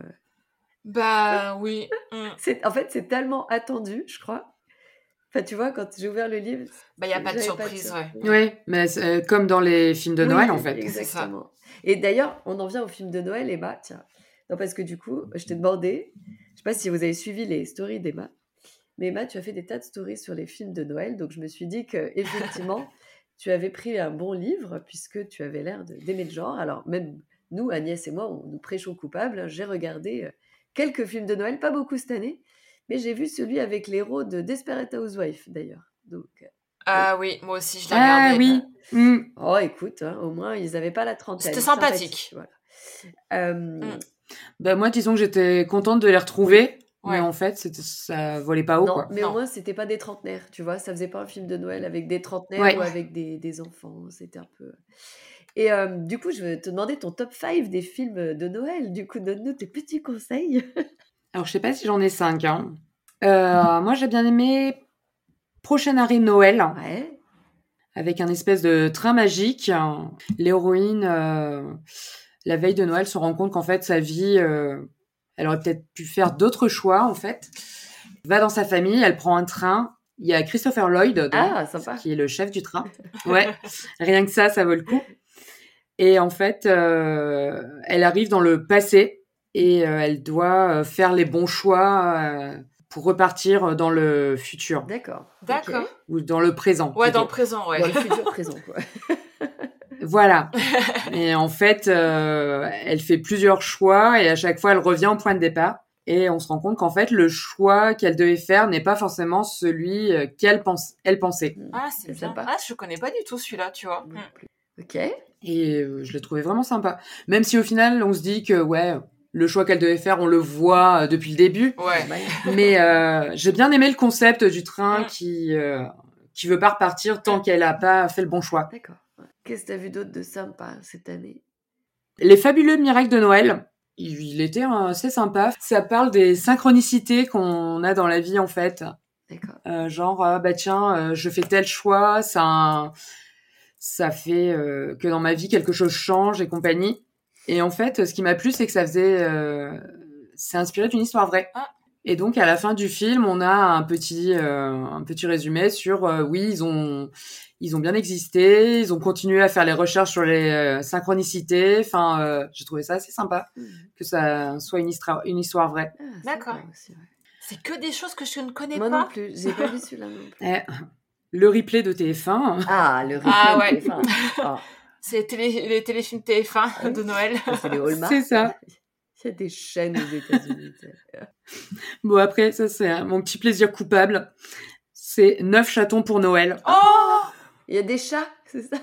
Bah oui. mm. c'est- en fait, c'est tellement attendu, je crois. Enfin, tu vois, quand j'ai ouvert le livre. Bah, il n'y a pas de surprise, ouais. Oui, mais c'est, euh, comme dans les films de Noël, Oui, en fait. Exactement. Et d'ailleurs, on en vient au film de Noël, Emma. Tiens, non, parce que du coup, je t'ai demandé, je sais pas si vous avez suivi les stories d'Emma, mais Emma, tu as fait des tas de stories sur les films de Noël, donc je me suis dit que effectivement, tu avais pris un bon livre puisque tu avais l'air de- d'aimer le genre. Alors même nous, Agnès et moi, on nous prêchons coupables. J'ai regardé euh, quelques films de Noël, pas beaucoup cette année, mais j'ai vu celui avec l'héros de Desperate Housewife d'ailleurs. Donc, euh, Ah oui, moi aussi, je l'ai Ah regardé. oui. Mm. Oh, écoute, hein, au moins, ils n'avaient pas la trentaine. C'était sympathique. Voilà. Euh, Mm. Bah, moi, disons que j'étais contente de les retrouver, Ouais. mais en fait, ça volait pas haut, non, quoi. mais Non. au moins, c'était pas des trentenaires, tu vois. Ça faisait pas un film de Noël avec des trentenaires Ouais. ou avec des, des enfants. C'était un peu. Et euh, du coup, je vais te demander ton top 5 des films de Noël. Du coup, donne-nous tes petits conseils. Alors, je sais pas si j'en ai cinq. Hein. Euh, moi, j'ai bien aimé Prochain arrêt Noël, Ouais. avec un espèce de train magique. L'héroïne, euh, la veille de Noël, se rend compte qu'en fait, sa vie, euh, elle aurait peut-être pu faire d'autres choix, en fait. Va dans sa famille, elle prend un train. Il y a Christopher Lloyd, Ah, sympa. qui est le chef du train. Ouais, rien que ça, ça vaut le coup. Et en fait, euh, elle arrive dans le passé et euh, elle doit euh, faire les bons choix euh, pour repartir dans le futur D'accord. D'accord. Ou dans le présent. Ouais, plutôt. dans le présent, ouais. Dans le futur présent, quoi. Voilà. et en fait, euh, elle fait plusieurs choix et à chaque fois, elle revient au point de départ. Et on se rend compte qu'en fait, le choix qu'elle devait faire n'est pas forcément celui euh, qu'elle pense, elle pensait. Ah, c'est bien. sympa. Ah, je connais pas du tout celui-là, tu vois. Mm. Ok. Et euh, je l'ai trouvé vraiment sympa. Même si au final, on se dit que ouais, le choix qu'elle devait faire, on le voit depuis le début. Ouais. Bye. Mais euh, j'ai bien aimé le concept du train Mm. qui euh, qui veut pas repartir tant qu'elle a pas fait le bon choix. D'accord. Qu'est-ce que t'as vu d'autre de sympa cette année? Les fabuleux miracles de Noël, il, était euh, assez sympa. Ça parle des synchronicités qu'on a dans la vie en fait. D'accord. Euh, genre euh, bah tiens, euh, je fais tel choix, ça ça fait que dans ma vie quelque chose change et compagnie. Et en fait, ce qui m'a plu, c'est que ça faisait, c'est inspiré d'une histoire vraie. Ah. Et donc à la fin du film, on a un petit, euh, un petit résumé sur euh, oui, ils ont, ils ont bien existé, ils ont continué à faire les recherches sur les euh, synchronicités. Enfin, euh, j'ai trouvé ça assez sympa Hmm. que ça soit une histoire, une histoire vraie. Ah, D'accord. C'est que des choses que je ne connais Moi non pas. plus. J'ai pas vu celui-là non plus. Eh, le replay de TF1. Ah, le replay Ah, de ouais. TF1. Ah, C'est les, télé- les téléfilms TF1 de Noël. c'est les Hallmark. C'est ça. Il y a des chaînes aux États-Unis. Bon, après, ça, c'est mon petit plaisir coupable. C'est neuf chatons pour Noël. Oh Il y a des chats, c'est ça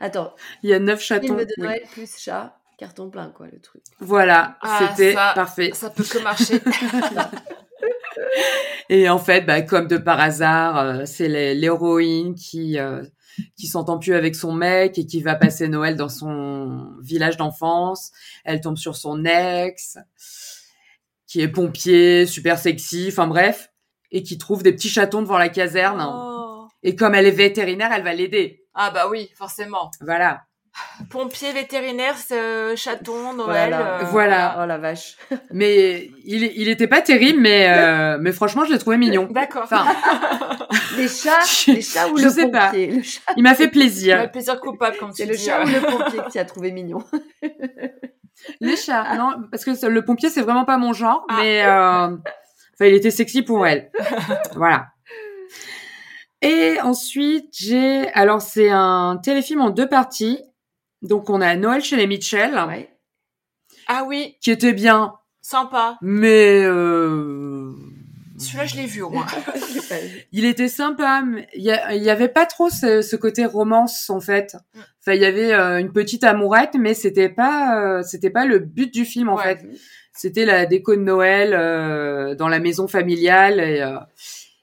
Attends, Il y a neuf chatons. film de oui. Noël plus chat, carton plein, quoi, le truc. Voilà, Ah, c'était ça- parfait. Ça peut que marcher. Et en fait, bah, comme de par hasard, euh, c'est les- l'héroïne qui euh, qui s'entend plus avec son mec et qui va passer Noël dans son village d'enfance. Elle tombe sur son ex, qui est pompier, super sexy, enfin bref, et qui trouve des petits chatons devant la caserne. Oh. Et comme elle est vétérinaire, elle va l'aider. Ah bah oui, forcément. Voilà. Pompier, vétérinaire, euh, chaton, Noël. Voilà. euh, Voilà. Oh la vache. Mais il, il était pas terrible, mais, euh, mais franchement, je l'ai trouvé mignon. D'accord. Enfin, Les chats, Je- les chats ou je le sais pas. pompier Le chat, il m'a fait plaisir. plaisir coupable, comme tu c'est le dis. chat ou le pompier que tu as trouvé mignon Les chats, non, parce que le pompier, c'est vraiment pas mon genre, Ah. mais euh, enfin, il était sexy pour elle. voilà. Et ensuite, j'ai, alors c'est un téléfilm en deux parties. Donc on a Noël chez les Mitchell, Ouais. Ah oui, qui était bien, sympa. mais euh, Celui-là, je l'ai vu au moins. Il était sympa. mais Il y, a- il y avait pas trop ce, ce côté romance en fait. Mm. Enfin, il y avait euh, une petite amourette, mais c'était pas, euh, c'était pas le but du film en Ouais. fait. C'était la déco de Noël euh, dans la maison familiale et, euh,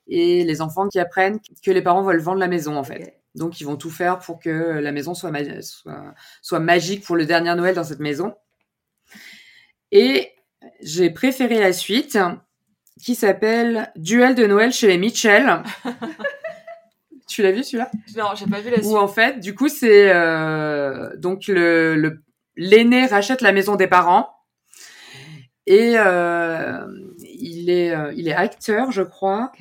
et les enfants qui apprennent que les parents veulent vendre la maison en fait. Donc ils vont tout faire pour que la maison soit, ma- soit, soit magique pour le dernier Noël dans cette maison. Et j'ai préféré la suite qui s'appelle Duel de Noël chez les Mitchell. tu l'as vu celui-là? Non, j'ai pas vu la Où suite. en fait, du coup, c'est euh, donc le l'aîné rachète la maison des parents et euh, il est euh, il est acteur, je crois.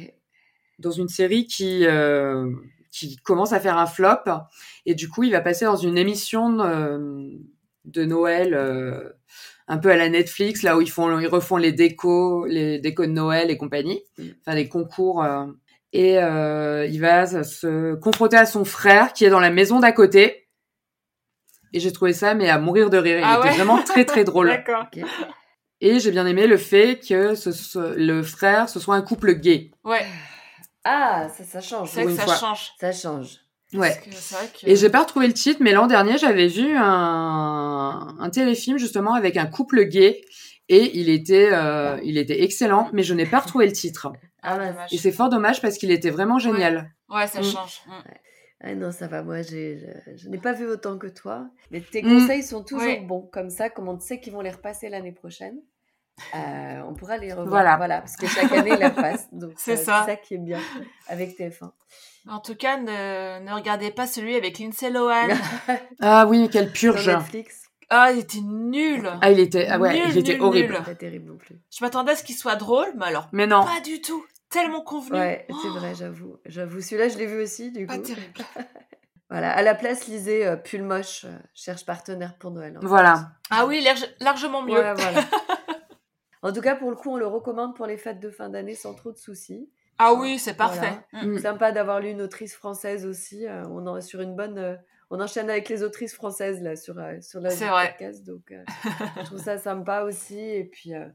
Dans une série qui euh, qui commence à faire un flop et du coup, il va passer dans une émission euh, de Noël. euh, un peu à la Netflix, là où ils font, ils refont les décos, les décos de Noël et compagnie, Mm. enfin des concours. euh, et euh, il va se confronter à son frère qui est dans la maison d'à côté. Et j'ai trouvé ça, mais à mourir de rire. Il Ah était ouais vraiment très très drôle. D'accord. Et j'ai bien aimé le fait que ce, le frère, ce soit un couple gay. Ouais, Ah, ça, ça change. c'est vrai que ça fois. change. Ça change. Ouais. Parce que c'est vrai que... Et j'ai pas retrouvé le titre, mais l'an dernier, j'avais vu un, un téléfilm justement avec un couple gay. Et il était, euh, il était excellent, mais je n'ai pas retrouvé le titre. Ah. Dommage. Et c'est fort dommage parce qu'il était vraiment génial. Ouais, ça Mm. change. Mm. Ah non, ça va, moi, j'ai, je, je n'ai pas vu autant que toi. Mais tes Mm. conseils sont toujours Ouais. bons. Comme ça, comme on sait qu'ils vont les repasser l'année prochaine, euh, on pourra les revoir. Voilà. Voilà, parce que chaque année, ils les repassent. Donc, C'est euh, ça. C'est ça qui est bien avec TF1. En tout cas, ne, ne regardez pas celui avec Lindsay Lohan. Ah oui, quelle Sur purge. Netflix, ah, il était nul. Ah, il était, ah ouais, Nul, il était nul, horrible. nul. pas terrible non plus. Je m'attendais à ce qu'il soit drôle, mais alors Mais non. pas du tout. Tellement convenu. Ouais, c'est Oh, vrai, j'avoue. J'avoue, celui-là, je l'ai vu aussi, du Pas coup. terrible. Voilà. Voilà, à la place, lisez euh, Pull moche, euh, cherche partenaire pour Noël. Voilà. Ah oui, large- largement mieux. Ouais, voilà. En tout cas, pour le coup, on le recommande pour les fêtes de fin d'année sans trop de soucis. Ah oui, c'est parfait. Voilà. Mm. Mm. Sympa d'avoir lu une autrice française aussi. euh, on en sur une bonne. euh, on enchaîne avec les autrices françaises là sur euh, sur la C'est vrai. podcast, donc euh, je trouve ça sympa aussi. Et puis euh,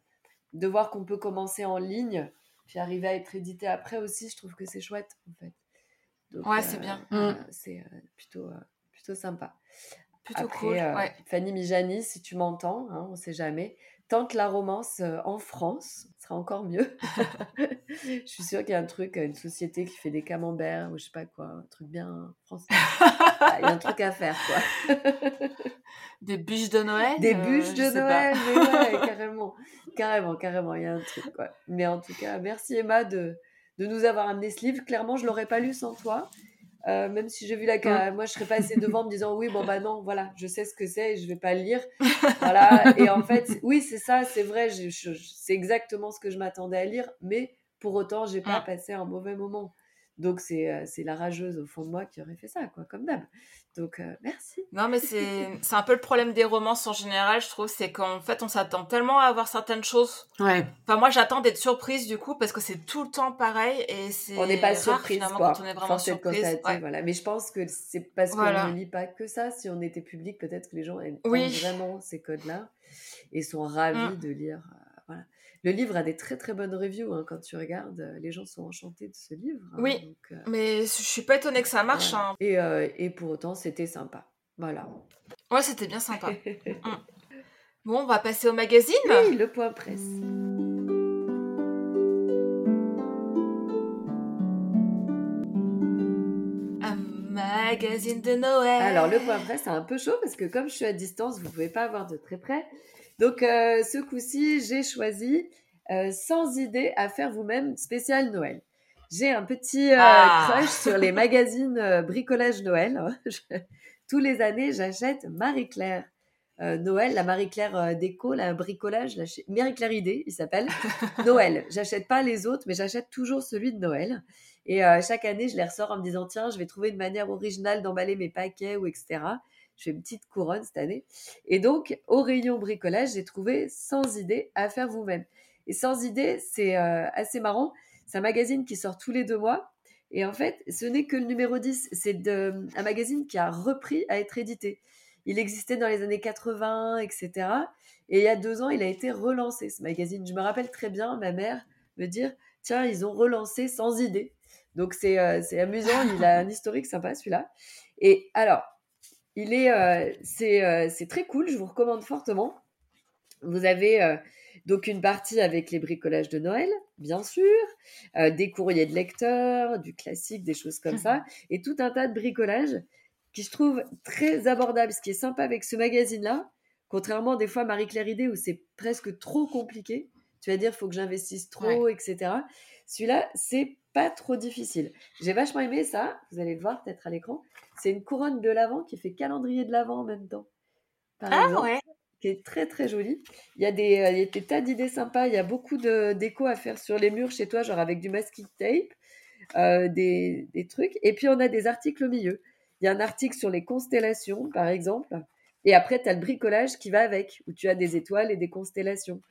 de voir qu'on peut commencer en ligne, puis arriver à être édité après aussi, je trouve que c'est chouette en fait. Donc, Ouais, c'est bien. euh, c'est euh, plutôt euh, plutôt sympa. Plutôt Après, cool. euh, ouais. Fanny Mijani, si tu m'entends, hein, on ne sait jamais, tente la romance euh, en France, ce sera encore mieux. je suis sûre qu'il y a un truc, une société qui fait des camemberts ou je sais pas quoi, un truc bien français. Il y a un truc à faire, quoi. Des bûches de Noël. Des euh, bûches de. Noël, mais ouais, carrément. Carrément, carrément, il y a un truc, quoi. Mais en tout cas, merci Emma de, de nous avoir amené ce livre. Clairement, je l'aurais pas lu sans toi. Euh, même si j'ai vu la moi je serais passée devant en me disant oui bon bah non voilà je sais ce que c'est et je vais pas le lire. Voilà. Et en fait oui c'est ça c'est vrai c'est exactement ce que je m'attendais à lire mais pour autant j'ai pas Mm. passé un mauvais moment donc c'est euh, c'est la rageuse au fond de moi qui aurait fait ça quoi comme d'hab donc euh, merci Non, mais c'est c'est un peu le problème des romances en général, je trouve. C'est qu'en fait, on s'attend tellement à avoir certaines choses. Ouais. Enfin, moi, j'attends d'être surprise du coup, parce que c'est tout le temps pareil. Et c'est. on n'est pas rare, surprise finalement, quoi quand on est vraiment Force est surprise. constater, Ouais. voilà mais je pense que c'est parce qu'on Voilà. ne lit pas que ça si on était public peut-être que les gens aiment Oui. vraiment ces codes là et sont ravis Mm. de lire euh, le livre a des très très bonnes reviews hein, quand tu regardes euh, les gens sont enchantés de ce livre hein, Oui. donc, euh, Mais je suis pas étonnée que ça marche. voilà. hein. et, euh, et pour autant c'était sympa voilà Ouais, c'était bien sympa. Bon, on va passer au magazine. oui le point presse Un magazine de Noël. Alors, le point presse, c'est un peu chaud parce que comme je suis à distance, vous ne pouvez pas avoir de très près. Donc, euh, ce coup-ci, j'ai choisi euh, Sans idée à faire vous-même spécial Noël. J'ai un petit euh, Ah. crush sur les magazines euh, bricolage Noël. Je- Tous les années, j'achète Marie-Claire. Noël, la Marie-Claire déco, la bricolage, la Marie-Claire idée, il s'appelle. Noël. J'achète pas les autres, mais j'achète toujours celui de Noël. Et chaque année, je les ressors en me disant tiens, je vais trouver une manière originale d'emballer mes paquets ou etc. Je fais une petite couronne cette année. Et donc, au rayon bricolage, j'ai trouvé sans idée à faire vous-même. Et sans idée, c'est euh, assez marrant. C'est un magazine qui sort tous les deux mois. Et en fait, ce n'est que le numéro 10. C'est de- un magazine qui a repris à être édité. Il existait dans les années 80, etc. Et il y a deux ans, il a été relancé, ce magazine. Je me rappelle très bien ma mère me dire tiens, ils ont relancé sans idée. Donc c'est euh, c'est amusant, il a un historique sympa celui-là. Et alors, il est euh, c'est euh, c'est très cool, je vous recommande fortement. Vous avez euh, donc une partie avec les bricolages de Noël, bien sûr, des courriers de lecteurs, du classique, des choses comme ça, et tout un tas de bricolages qui je trouve très abordable. Ce qui est sympa avec ce magazine-là, contrairement des fois à Marie-Claire Idée où c'est presque trop compliqué, tu vas dire faut que j'investisse trop, etc. Celui-là, c'est pas trop difficile. J'ai vachement aimé ça, vous allez le voir peut-être à l'écran. C'est une couronne de l'avant qui fait calendrier de l'avant en même temps. Par Ah exemple ouais. qui est très très jolie. Il y a des, euh, il y a des tas d'idées sympas. Il y a beaucoup de déco à faire sur les murs chez toi, genre avec du masking tape, euh, des, des trucs. Et puis on a des articles au milieu. Il y a un article sur les constellations, par exemple. Et après, tu as le bricolage qui va avec, où tu as des étoiles et des constellations.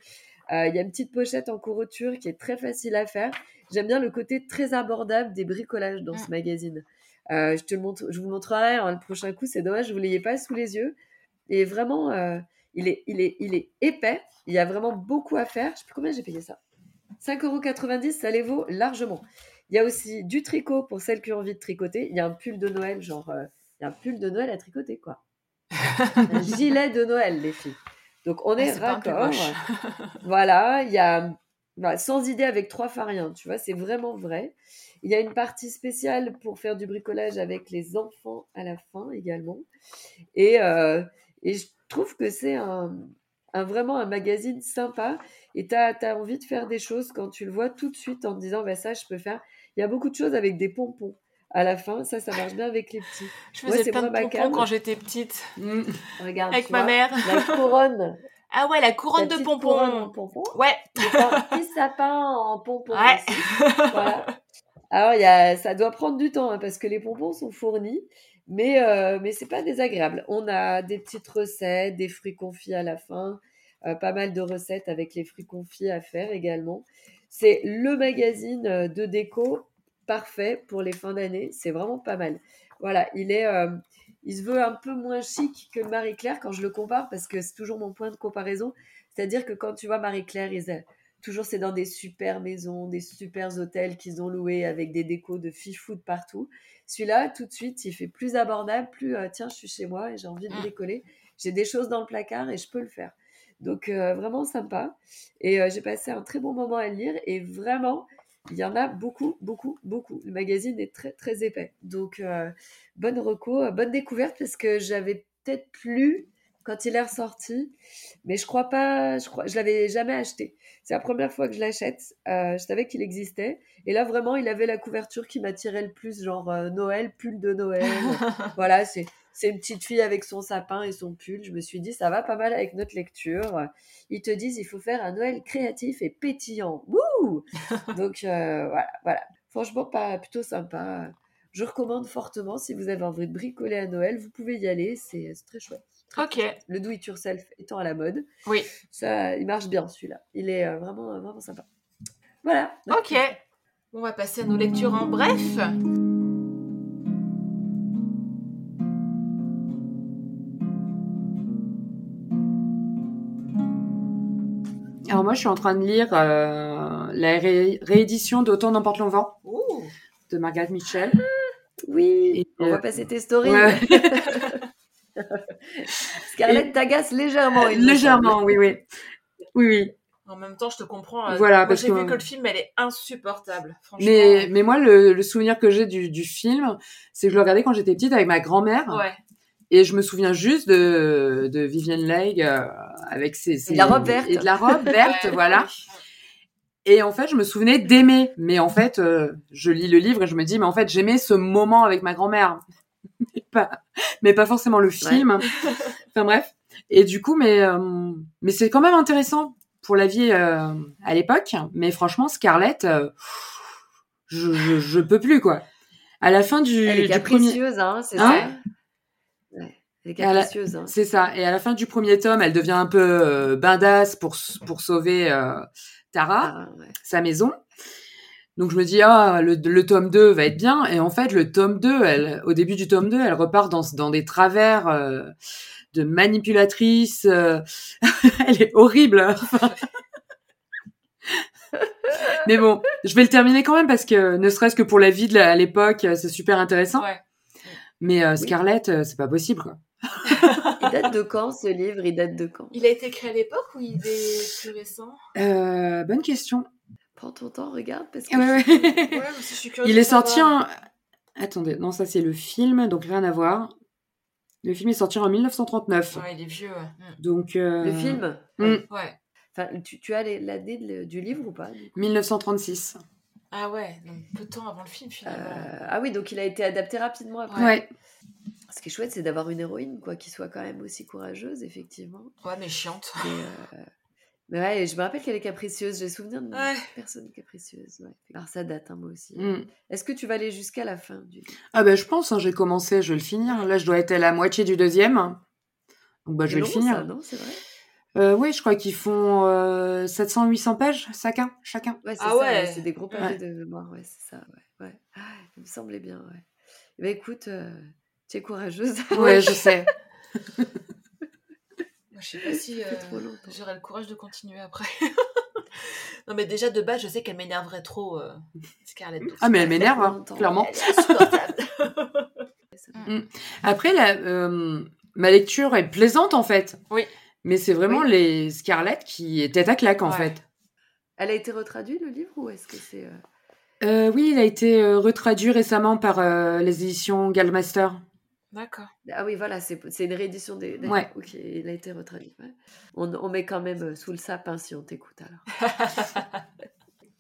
Euh, il y a une petite pochette en couverture qui est très facile à faire. J'aime bien le côté très abordable des bricolages dans ce Mm. magazine. Euh, je, te le montre, je vous montrerai hein, le prochain coup. C'est dommage, vous ne l'ayez pas sous les yeux. Et vraiment, euh, il, est, il, est, il est épais. Il y a vraiment beaucoup à faire. Je sais plus combien j'ai payé ça. 5,90€, ça les vaut largement. Il y a aussi du tricot pour celles qui ont envie de tricoter. Il y a un pull de Noël, genre, euh, il y a un pull de Noël à tricoter, quoi. un gilet de Noël, les filles. Donc, on Ah, est raccord. moche. voilà, il y a voilà, sans idée avec trois fariens, tu vois, c'est vraiment vrai. Il y a une partie spéciale pour faire du bricolage avec les enfants à la fin également. Et, euh, et je trouve que c'est un, un- vraiment un magazine sympa. Et tu as, envie de faire des choses quand tu le vois tout de suite en te disant, bah, ça, je peux faire. Il y a beaucoup de choses avec des pompons à la fin. Ça, ça marche bien avec les petits. Je faisais c'est plein de moi, pompons quand j'étais petite. Mm. Regarde, Avec ma vois, mère. La couronne. Ah ouais, la couronne la de petite couronne en pompons. pompons. Ouais. Et un petit sapin en pompons. Ouais. Voilà. Alors, y a, ça doit prendre du temps hein, parce que les pompons sont fournis. Mais, euh, mais c'est pas désagréable. On a des petites recettes, des fruits confits à la fin, euh, pas mal de recettes avec les fruits confits à faire également. C'est le magazine euh, de déco parfait pour les fins d'année. C'est vraiment pas mal. Voilà, il est, euh, il se veut un peu moins chic que Marie-Claire quand je le compare parce que c'est toujours mon point de comparaison. C'est-à-dire que quand tu vois Marie-Claire, ils, toujours c'est dans des super maisons, des super hôtels qu'ils ont loués avec des décos de fifou de partout. Celui-là, tout de suite, il fait plus abordable, plus euh, tiens, je suis chez moi et j'ai envie de Mm. décoller. J'ai des choses dans le placard et je peux le faire. Donc euh, vraiment sympa. Et euh, j'ai passé un très bon moment à le lire et vraiment, il y en a beaucoup, beaucoup, beaucoup. Le magazine est très, très épais. Donc euh, bonne reco, euh, bonne découverte parce que j'avais peut-être plus quand il est ressorti, mais je crois pas, je crois, je l'avais jamais acheté. C'est la première fois que je l'achète. Euh, je savais qu'il existait. Et là, vraiment, il avait la couverture qui m'attirait le plus, genre euh, Noël, pull de Noël. voilà, c'est c'est une petite fille avec son sapin et son pull. Je me suis dit, ça va pas mal avec notre lecture. Ils te disent, il faut faire un Noël créatif et pétillant. Wouh Donc euh, voilà, voilà. Franchement, pas plutôt sympa. Je recommande fortement si vous avez envie de bricoler à Noël, vous pouvez y aller. C'est très chouette. Ok, Le do it yourself étant à la mode, oui. ça, il marche bien celui-là. Il est euh, vraiment, vraiment sympa. Voilà. Ok. On va passer à nos lectures en bref. Alors moi, je suis en train de lire euh, la ré- réédition d'Autant n'emporte le vent Ouh. de Margaret Mitchell. Oui, Et, on euh, va passer tes stories. Ouais. Scarlett t'agace légèrement. Légèrement, oui, oui. Oui, oui. En même temps, je te comprends. euh, Voilà, moi, parce j'ai vu que le film, elle est insupportable. Franchement. Mais, mais moi, le, le souvenir que j'ai du, du film, c'est que je le regardais quand j'étais petite avec ma grand-mère. Ouais. Et je me souviens juste de, de Vivienne Leigh euh, avec ses, ses- de la robe verte. Et de la robe verte, voilà. Et en fait, je me souvenais d'aimer. Mais en fait, euh, je lis le livre et je me dis, mais en fait, j'aimais ce moment avec ma grand-mère. mais, pas, mais pas forcément le film. enfin bref. Et du coup, mais, euh, mais c'est quand même intéressant pour la vie euh, à l'époque. Mais franchement, Scarlett, euh, je, je, je peux plus, quoi. À la fin du, Elle est du premier... capricieuse, hein, c'est Hein ça Elle est capricieuse. hein. C'est ça. Et à la fin du premier tome, elle devient un peu euh, badass pour, pour sauver euh, Tara, Ah, ouais. sa maison. Donc je me dis, ah, le, le tome 2 va être bien. Et en fait, le tome 2, elle, au début du tome 2, elle repart dans, dans des travers euh, de manipulatrice. euh, elle est horrible. Mais bon, je vais le terminer quand même parce que ne serait-ce que pour la vie de la- à l'époque, c'est super intéressant. Ouais. Mais euh, Scarlett, euh, c'est pas possible, quoi. Il date de quand ce livre? Il date de quand? Il a été créé à l'époque ou il est plus récent? Euh, bonne question. Prends ton temps, regarde. Parce que Ouais, ouais. Ouais, mais si je suis curieuse Il est sorti en... Attendez, non, ça c'est le film, donc rien à voir. Le film est sorti en 1939. Ouais, il est vieux. ouais. Donc, euh, Le film? Mm. Ouais. Enfin, tu, tu as l'année du livre ou pas du coup? 1936. Ah ouais, donc peu de temps avant le film finalement. Euh, Ah oui, donc il a été adapté rapidement après. Ouais. Ce qui est chouette, c'est d'avoir une héroïne quoi, qui soit quand même aussi courageuse, effectivement. Ouais, mais chiante. Mais, euh, mais ouais, je me rappelle qu'elle est capricieuse. J'ai souvenir de Ouais. personne capricieuse. Ouais. Alors ça date, hein, moi aussi. Mm. Est-ce que tu vas aller jusqu'à la fin du livre? Ah ben je pense, hein, j'ai commencé, je vais le finir. Là, je dois être à la moitié du deuxième. Donc bah, je vais le long, finir. ça, non? C'est vrai? Euh, oui, je crois qu'ils font euh, 700-800 pages chacun. chacun. Ouais, Ah ça, ouais. ouais, c'est des gros papiers de mémoire, ouais, c'est ça, ouais, ouais. Ah, il me semblait bien, ouais. Ben, écoute, euh, tu es courageuse. Ouais, je sais. Je sais pas si euh, j'aurais le courage de continuer après. non, mais déjà de base, je sais qu'elle m'énerverait trop, euh, Scarlett. Ah mais elle m'énerve, hein, clairement. Elle est insupportable. Après, la, euh, ma lecture est plaisante en fait. Oui. Mais c'est vraiment Oui. les Scarlett qui étaient à claque en Ouais. fait. Elle a été retraduite, le livre, ou est-ce que c'est... euh, Euh, oui, il a été euh, retraduit récemment par euh, les éditions Gallmaster. D'accord. Ah oui, voilà, c'est une réédition des... d'accord, Ouais. Ok, il a été retraduit. ouais. On, on met quand même euh, sous le sapin si on t'écoute, alors.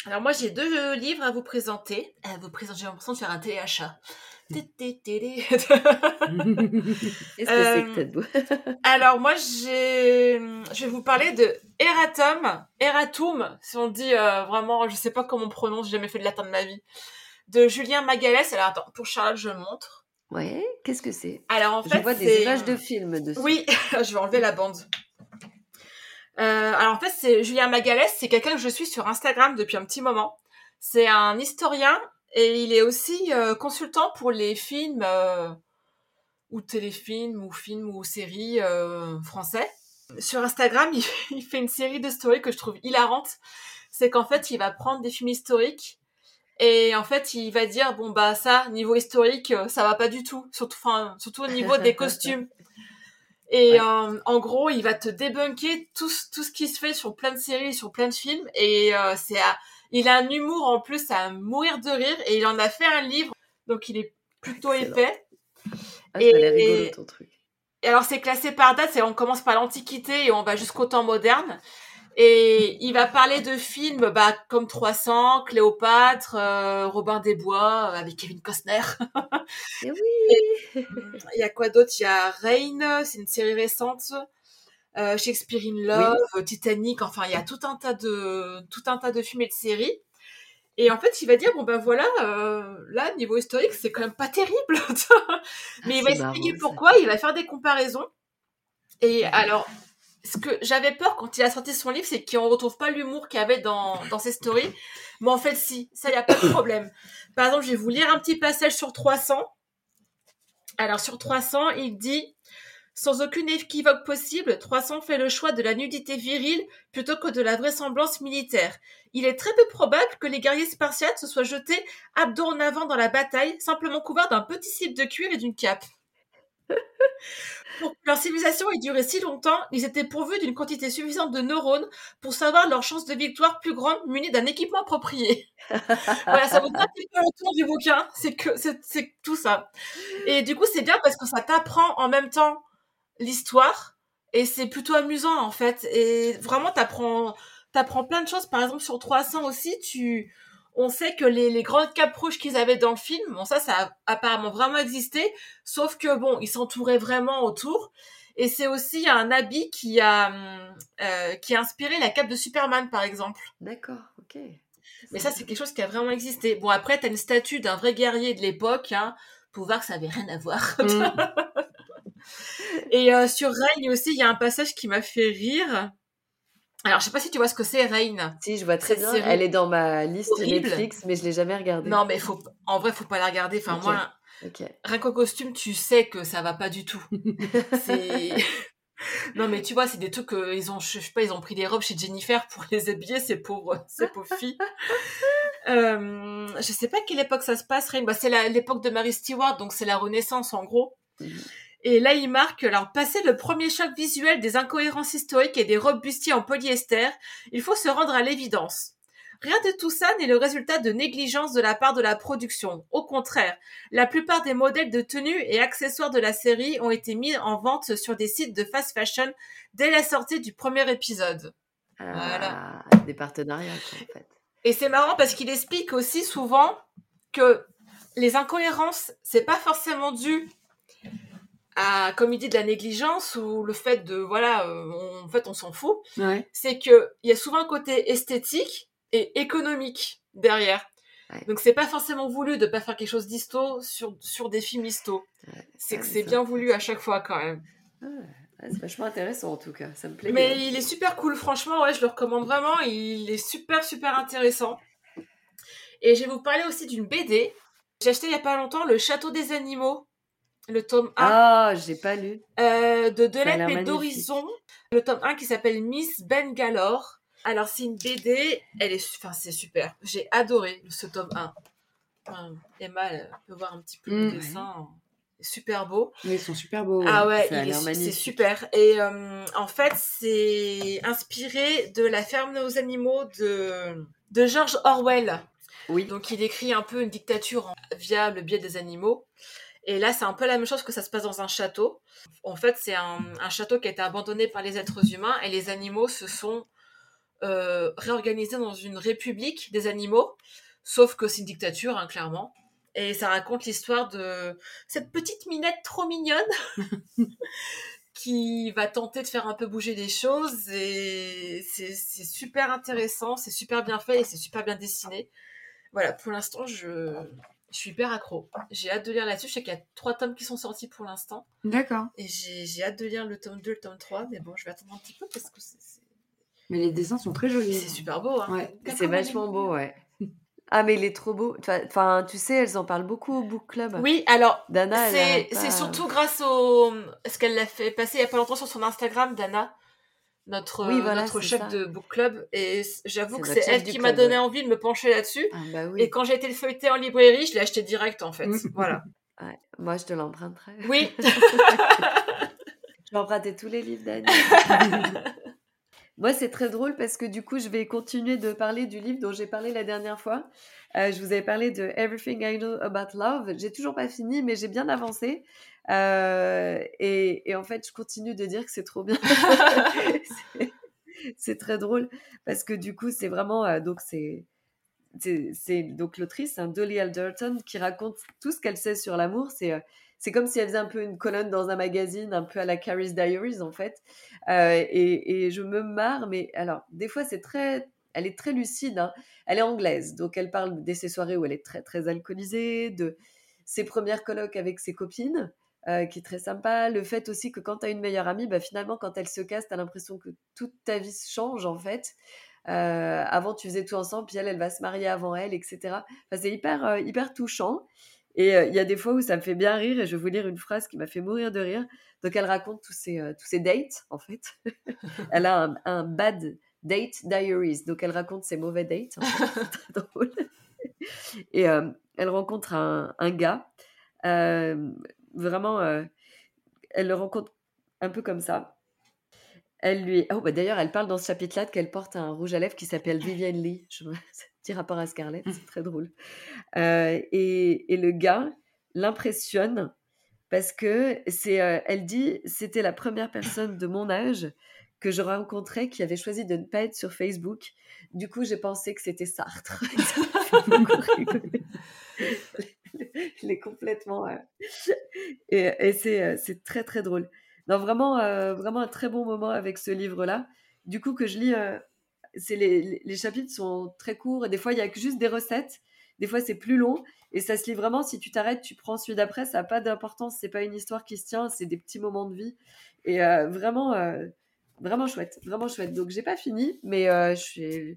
Alors moi j'ai deux livres à vous présenter. À vous présenter, j'ai l'impression de faire un téléachat. Qu'est-ce que c'est Euh, que cette boue Alors moi j'ai, je vais vous parler de Eratum, Eratum, si on dit euh, vraiment, je sais pas comment on prononce, j'ai jamais fait de latin de ma vie, de Julien Magalès. Alors attends, pour Charlotte je montre. Ouais, qu'est-ce que c'est? Alors en Je fait, vois des images de films dessus. Oui, je vais enlever la bande. Euh, alors en fait, c'est Julien Magalès, c'est quelqu'un que je suis sur Instagram depuis un petit moment. C'est un historien et il est aussi euh, consultant pour les films euh, ou téléfilms ou films ou séries euh, français. Sur Instagram, il, il fait une série de stories que je trouve hilarante. C'est qu'en fait, il va prendre des films historiques et en fait, il va dire bon bah ça niveau historique, euh, ça va pas du tout, surtout enfin surtout au niveau des costumes. Et Ouais. euh, en gros, il va te débunker tout, ce- tout ce qui se fait sur plein de séries, sur plein de films. Et euh, c'est, il a un humour en plus à mourir de rire. Et il en a fait un livre, donc il est plutôt Excellent. épais. Ah, ça Et- rigolo ton truc. Et alors c'est classé par date, c'est on commence par l'Antiquité et on va jusqu'au temps moderne. Et il va parler de films bah, comme 300, Cléopâtre, euh, Robin des Bois euh, avec Kevin Costner. Et oui Il y a quoi d'autre? Il y a Rain, c'est une série récente. Euh, Shakespeare in Love, Titanic, enfin il y a tout un tas de tout un tas de films et de séries. Et en fait, il va dire bon ben voilà, là niveau historique, c'est quand même pas terrible. Mais il va Ah, marrant, expliquer ça. pourquoi, il va faire des comparaisons. Et alors, ce que j'avais peur quand il a sorti son livre, c'est qu'on retrouve pas l'humour qu'il y avait dans, dans ses stories. Mais en fait, si, ça, y a pas de problème. Par exemple, je vais vous lire un petit passage sur 300. Alors, sur 300, il dit Sans aucune équivoque possible, 300 fait le choix de la nudité virile plutôt que de la vraisemblance militaire. Il est très peu probable que les guerriers spartiates se soient jetés abdos en avant dans la bataille, simplement couverts d'un petit slip de cuir et d'une cape. Pour que leur civilisation ait duré si longtemps, ils étaient pourvus d'une quantité suffisante de neurones pour savoir leur chance de victoire plus grande munis d'un équipement approprié. voilà, ça vous donne un petit peu le tour du bouquin, c'est que c'est tout ça. Et du coup, c'est bien parce que ça t'apprend en même temps l'histoire et c'est plutôt amusant en fait. Et vraiment, t'apprends t'apprends plein de choses. Par exemple, sur 300 aussi, tu on sait que les, les grandes capes rouges qu'ils avaient dans le film, bon ça, ça a apparemment vraiment existé, sauf que bon, ils s'entouraient vraiment autour. Et c'est aussi un habit qui a euh, qui a inspiré la cape de Superman, par exemple. D'accord, ok. Mais ça, c'est quelque chose qui a vraiment existé. Bon, après, t'as une statue d'un vrai guerrier de l'époque, hein, pour voir que ça avait rien à voir. Mm. Et euh, sur Reign aussi, il y a un passage qui m'a fait rire. Alors, je sais pas si tu vois ce que c'est, Reign. Si, je vois très Cette bien. série Elle est dans ma liste horrible. Netflix, mais je l'ai jamais regardée. Non, mais faut, en vrai, faut pas la regarder. Enfin, moi, Ok. rien qu'au costume, tu sais que ça va pas du tout. C'est. Non, mais tu vois, c'est des trucs qu'ils ont, je sais pas, ils ont pris des robes chez Jennifer pour les habiller, ces pauvres, ces pauvres filles. Euh, je sais pas quelle époque ça se passe, Reign. Bah, c'est la- l'époque de Mary Stewart, donc c'est la Renaissance en gros. Mhm. Et là, il marque, alors, passer le premier choc visuel des incohérences historiques et des robes bustiers en polyester, il faut se rendre à l'évidence. Rien de tout ça n'est le résultat de négligence de la part de la production. Au contraire, la plupart des modèles de tenues et accessoires de la série ont été mis en vente sur des sites de fast fashion dès la sortie du premier épisode. Ah, Des partenariats, en fait. Et c'est marrant parce qu'il explique aussi souvent que les incohérences, c'est pas forcément dû à, comme il dit, de la négligence ou le fait de, voilà, euh, on- en fait, on s'en fout. Ouais. C'est que il y a souvent un côté esthétique et économique derrière. Ouais. Donc c'est pas forcément voulu de pas faire quelque chose d'histo sur, sur des films histo. Ouais. C'est Ah, que c'est bien voulu à chaque fois quand même. Ah, c'est vachement intéressant en tout cas. Ça me plaît. Mais bien. il est super cool, franchement, ouais, je le recommande vraiment. Il est super, super intéressant. Et je vais vous parler aussi d'une BD. J'ai acheté il y a pas longtemps Le Château des Animaux, le tome 1 Ah, j'ai pas lu. euh, de Delep et d'Horizon. Le tome 1 qui s'appelle Miss Bengalore. Alors, c'est une BD, elle est, enfin, c'est super. J'ai adoré ce tome 1. Enfin, Emma, elle peut voir un petit peu le dessin. C'est super beau. Mais ils sont super beaux. Ah ouais, c'est super. Et euh, en fait, c'est inspiré de La ferme aux animaux de, de George Orwell. Oui. Donc il écrit un peu une dictature en- via le biais des animaux. Et là, c'est un peu la même chose que ça se passe dans un château. En fait, c'est un, château qui a été abandonné par les êtres humains et les animaux se sont euh, réorganisés dans une république des animaux. Sauf que c'est une dictature, hein, clairement. Et ça raconte l'histoire de cette petite minette trop mignonne qui va tenter de faire un peu bouger les choses. Et c'est super intéressant, c'est super bien fait et c'est super bien dessiné. Voilà, pour l'instant, je, Je suis hyper accro. J'ai hâte de lire là-dessus. Je sais qu'il y a trois tomes qui sont sortis pour l'instant. D'accord. Et j'ai j'ai hâte de lire le tome 2, le tome 3. Mais bon, je vais attendre un petit peu parce que c'est- Mais les dessins sont très jolis. c'est super beau. Hein. Ouais. C'est 80 vachement beau, ouais. Ah, mais il est trop beau. Enfin- tu sais, elles en parlent beaucoup au book club. Oui, alors, Dana, elle c'est pas. surtout grâce au. ce qu'elle l'a fait passer il y a pas longtemps sur son Instagram, Dana. Notre, Oui, voilà, notre chef ça. de book club. Et j'avoue que c'est elle qui m'a donné ouais. envie de me pencher là-dessus. Ah, bah oui. Et quand j'ai été le feuilleté en librairie, je l'ai acheté direct en fait. Voilà. Ouais, Moi, je te l'emprunterai. Oui. Je vais emprunter tous les livres d'Annie. Moi, c'est très drôle parce que du coup, je vais continuer de parler du livre dont j'ai parlé la dernière fois. Euh, je vous avais parlé de Everything I Know About Love. J'ai toujours pas fini, mais j'ai bien avancé. Euh, et, et en fait, je continue de dire que c'est trop bien. C'est- très drôle parce que du coup, c'est vraiment euh, donc c'est donc l'autrice, hein, Dolly Alderton, qui raconte tout ce qu'elle sait sur l'amour. C'est c'est comme si elle faisait un peu une colonne dans un magazine, un peu à la Carrie's Diaries en fait. Euh, et, je me marre, mais alors des fois c'est très, elle est très lucide. hein. Elle est anglaise, donc elle parle de ses soirées où elle est très très alcoolisée, de ses premières colloques avec ses copines. euh, qui est très sympa. Le fait aussi que quand tu as une meilleure amie, bah, finalement, quand elle se casse, tu as l'impression que toute ta vie change en fait. Euh, avant, tu faisais tout ensemble, puis elle, elle va se marier avant elle, etc. Enfin, c'est hyper, hyper touchant. Et euh, il y a des fois où ça me fait bien rire, et je vais vous lire une phrase qui m'a fait mourir de rire. Donc, elle raconte tous ses, euh, tous ses dates, en fait. elle a un, un bad date diaries. Donc, elle raconte ses mauvais dates. en fait. C'est très drôle. Et euh, elle rencontre un, un gars. vraiment, elle le rencontre un peu comme ça. Elle lui. Oh, bah d'ailleurs, elle parle dans ce chapitre-là qu'elle porte un rouge à lèvres qui s'appelle Vivienne Lee. Je... Petit rapport à Scarlett, c'est très drôle. Euh, et, et le gars l'impressionne parce que c'est. euh, elle dit c'était la première personne de mon âge que je rencontrais qui avait choisi de ne pas être sur Facebook. Du coup, j'ai pensé que c'était Sartre. Je l'ai complètement. euh, Et, et c'est c'est très très drôle. Non, vraiment, euh, vraiment un très bon moment avec ce livre-là. Du coup, que je lis, euh, c'est les, chapitres sont très courts. Et des fois, il y a que juste des recettes. Des fois, c'est plus long. Et ça se lit vraiment. Si tu t'arrêtes, tu prends celui d'après. Ça n'a pas d'importance. C'est pas une histoire qui se tient. C'est des petits moments de vie. Et euh, vraiment, euh, vraiment chouette. Vraiment chouette. Donc, j'ai pas fini, mais euh, je.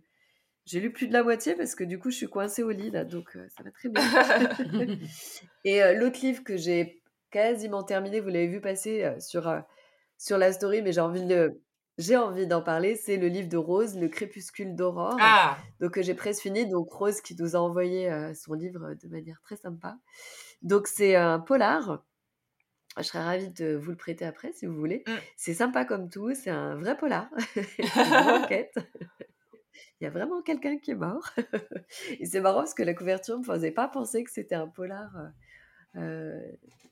J'ai lu plus de la moitié parce que du coup, je suis coincée au lit là, donc ça va très bien. Et l'autre livre que j'ai quasiment terminé, vous l'avez vu passer sur, sur la story, mais j'ai envie de j'ai envie d'en parler, c'est le livre de Rose, Le crépuscule d'aurore. Ah, Donc euh, j'ai presque fini, donc Rose qui nous a envoyé euh, son livre euh, de manière très sympa. Donc c'est un polar. Je serais ravie de vous le prêter après si vous voulez. Mm. C'est sympa comme tout, c'est un vrai polar. Une enquête. Il y a vraiment quelqu'un qui est mort. Et c'est marrant parce que la couverture ne me faisait pas penser que c'était un polar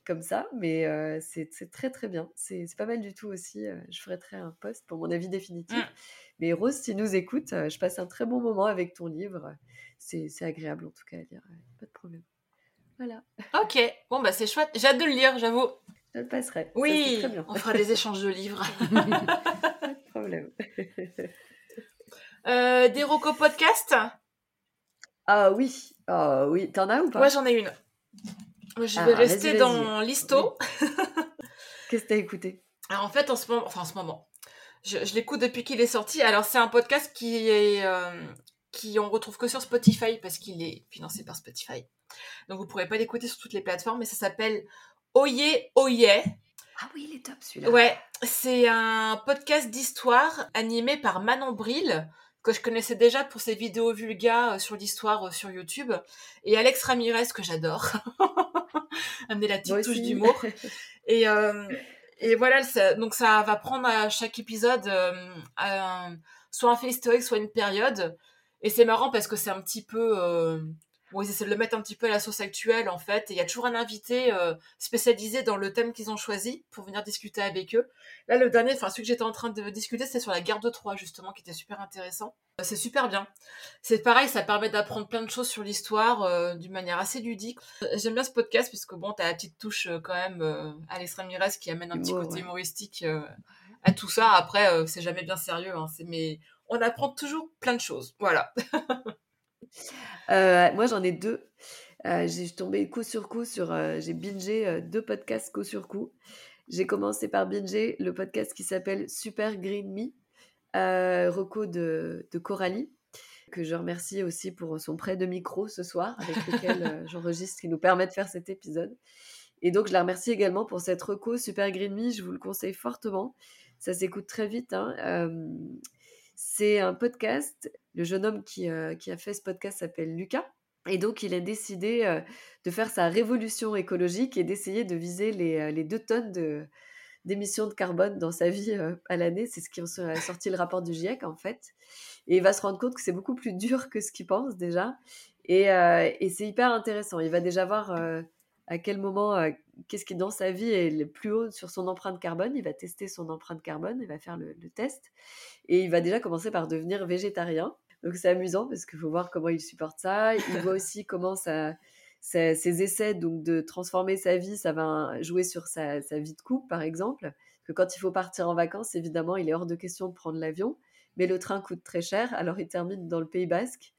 comme ça, mais euh, c'est très très bien. C'est pas mal du tout aussi. euh, je ferai très un post pour mon avis définitif. Mm. Mais Rose, si nous écoutes, euh, je passe un très bon moment avec ton livre. C'est agréable en tout cas à lire. Pas de problème. Voilà, ok. Bon, bah c'est chouette. J'ai hâte de le lire, j'avoue. je le passerai. Ça, Oui, très bien. on fera des échanges de livres. Pas de problème. Euh, des Rocco Podcast Ah oui, ah oui. T'en as ou pas? Moi, j'en ai une. Je vais rester dans l'histo. Qu'est-ce que t'as écouté? Alors en fait, en ce moment, enfin en ce moment, je, je l'écoute depuis qu'il est sorti. Alors c'est un podcast qui est euh, qui on retrouve que sur Spotify parce qu'il est financé par Spotify. Donc vous pourrez pas l'écouter sur toutes les plateformes, mais ça s'appelle Oye Oye. Ah oui, il est top celui-là. Ouais, c'est un podcast d'histoire animé par Manon Bril que je connaissais déjà pour ses vidéos vulgaires euh, sur l'histoire euh, sur YouTube et Alex Ramirez que j'adore. Amener la petite Moi touche d'humour. Et, euh, et voilà, ça- donc ça va prendre à chaque épisode euh, un- soit un fait historique, soit une période. Et c'est marrant parce que c'est un petit peu... Bon, ils essaient de le mettre un petit peu à la sauce actuelle, en fait. Et il y a toujours un invité euh, spécialisé dans le thème qu'ils ont choisi pour venir discuter avec eux. Là, le dernier, enfin celui que j'étais en train de discuter, c'était sur la guerre de Troie, justement, qui était super intéressant. Euh, C'est super bien. C'est pareil, ça permet d'apprendre plein de choses sur l'histoire euh, d'une manière assez ludique. J'aime bien ce podcast puisque bon, t'as la petite touche euh, quand même euh, Alex Ramirez qui amène un petit côté ouais. humoristique à tout ça. Après, c'est jamais bien sérieux, hein, mais on apprend toujours plein de choses. Voilà. Euh, moi, j'en ai deux. Euh, j'ai tombé coup sur coup sur. euh, j'ai bingé deux podcasts coup sur coup. J'ai commencé par binger le podcast qui s'appelle Super Green Me, reco de, de Coralie, que je remercie aussi pour son prêt de micro ce soir, avec lequel j'enregistre, qui nous permet de faire cet épisode. Et donc, je la remercie également pour cette reco Super Green Me. Je vous le conseille fortement. Ça s'écoute très vite. hein. C'est un podcast. Le jeune homme qui, euh, qui a fait ce podcast s'appelle Lucas. Et donc, il a décidé euh, de faire sa révolution écologique et d'essayer de viser les, euh, les deux tonnes de, d'émissions de carbone dans sa vie à l'année. C'est ce qui a sorti le rapport du GIEC, en fait. Et il va se rendre compte que c'est beaucoup plus dur que ce qu'il pense déjà. Et, et c'est hyper intéressant. Il va déjà voir à quel moment, qu'est-ce qui dans sa vie est le plus haut sur son empreinte carbone. Il va tester son empreinte carbone, il va faire le test. Et il va déjà commencer par devenir végétarien. Donc c'est amusant parce qu'il faut voir comment il supporte ça. Il voit aussi comment ça, ça- ses essais donc de transformer sa vie, ça va jouer sur sa, sa vie de couple par exemple. Que quand il faut partir en vacances, évidemment, il est hors de question de prendre l'avion, mais le train coûte très cher. Alors il termine dans le Pays Basque.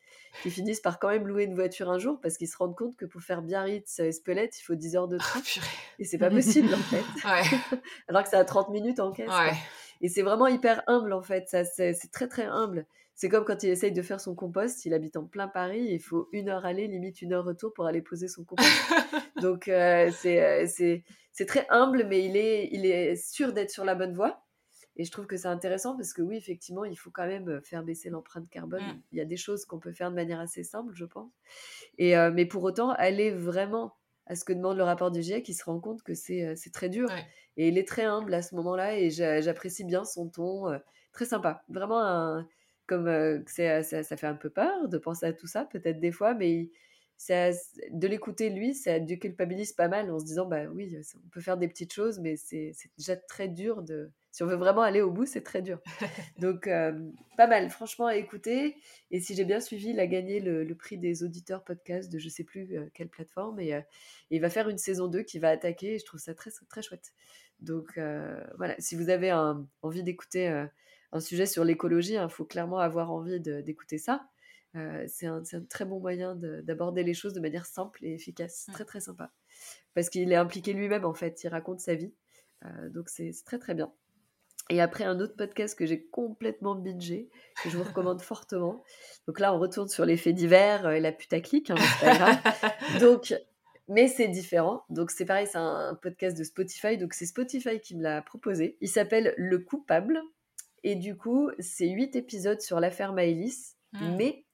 Ils finissent par quand même louer une voiture un jour parce qu'ils se rendent compte que pour faire Biarritz à Espelette, il faut 10 heures de train. Ah, purée. Et c'est pas possible en fait. Ouais, Alors que ça a 30 minutes en caisse. ouais. Et c'est vraiment hyper humble en fait, ça, c'est très très humble. C'est comme quand il essaye de faire son compost, il habite en plein Paris, il faut une heure aller, limite une heure retour pour aller poser son compost. Donc euh, c'est euh, c'est très humble, mais il est, il est sûr d'être sur la bonne voie. Et je trouve que c'est intéressant parce que oui, effectivement, il faut quand même faire baisser l'empreinte carbone. Mm. Il y a des choses qu'on peut faire de manière assez simple, je pense. Et, euh, mais pour autant, aller vraiment à ce que demande le rapport du GIEC, il se rend compte que c'est euh, très dur. Ouais. Et il est très humble à ce moment-là et j'a- j'apprécie bien son ton. euh, très sympa. Vraiment, un, comme euh, ça, ça fait un peu peur de penser à tout ça, peut-être des fois, mais il- ça, de l'écouter lui, ça déculpabilise pas mal en se disant, bah oui, on peut faire des petites choses, mais c'est déjà très dur de... Si on veut vraiment aller au bout, c'est très dur. Donc, euh, pas mal, franchement, à écouter. Et si j'ai bien suivi, il a gagné le, le prix des auditeurs podcast de je sais plus euh, quelle plateforme. Et, euh, et il va faire une saison 2 qui va attaquer. Et je trouve ça très, très chouette. Donc, voilà, si vous avez un- envie d'écouter un sujet sur l'écologie, il faut clairement avoir envie d'écouter ça. Euh, c'est un, très bon moyen de- d'aborder les choses de manière simple et efficace. Mm. Très, très sympa. Parce qu'il est impliqué lui-même, en fait. Il raconte sa vie. Euh, donc, c'est très, très bien. Et après, un autre podcast que j'ai complètement bingé, que je vous recommande fortement. Donc là, on retourne sur les faits divers euh, et la putaclic, hein, mais. Donc, mais c'est différent. Donc c'est pareil, c'est un, un podcast de Spotify. Donc c'est Spotify qui me l'a proposé. Il s'appelle Le Coupable. Et du coup, c'est huit épisodes sur l'affaire Maëlys. Mm. Mais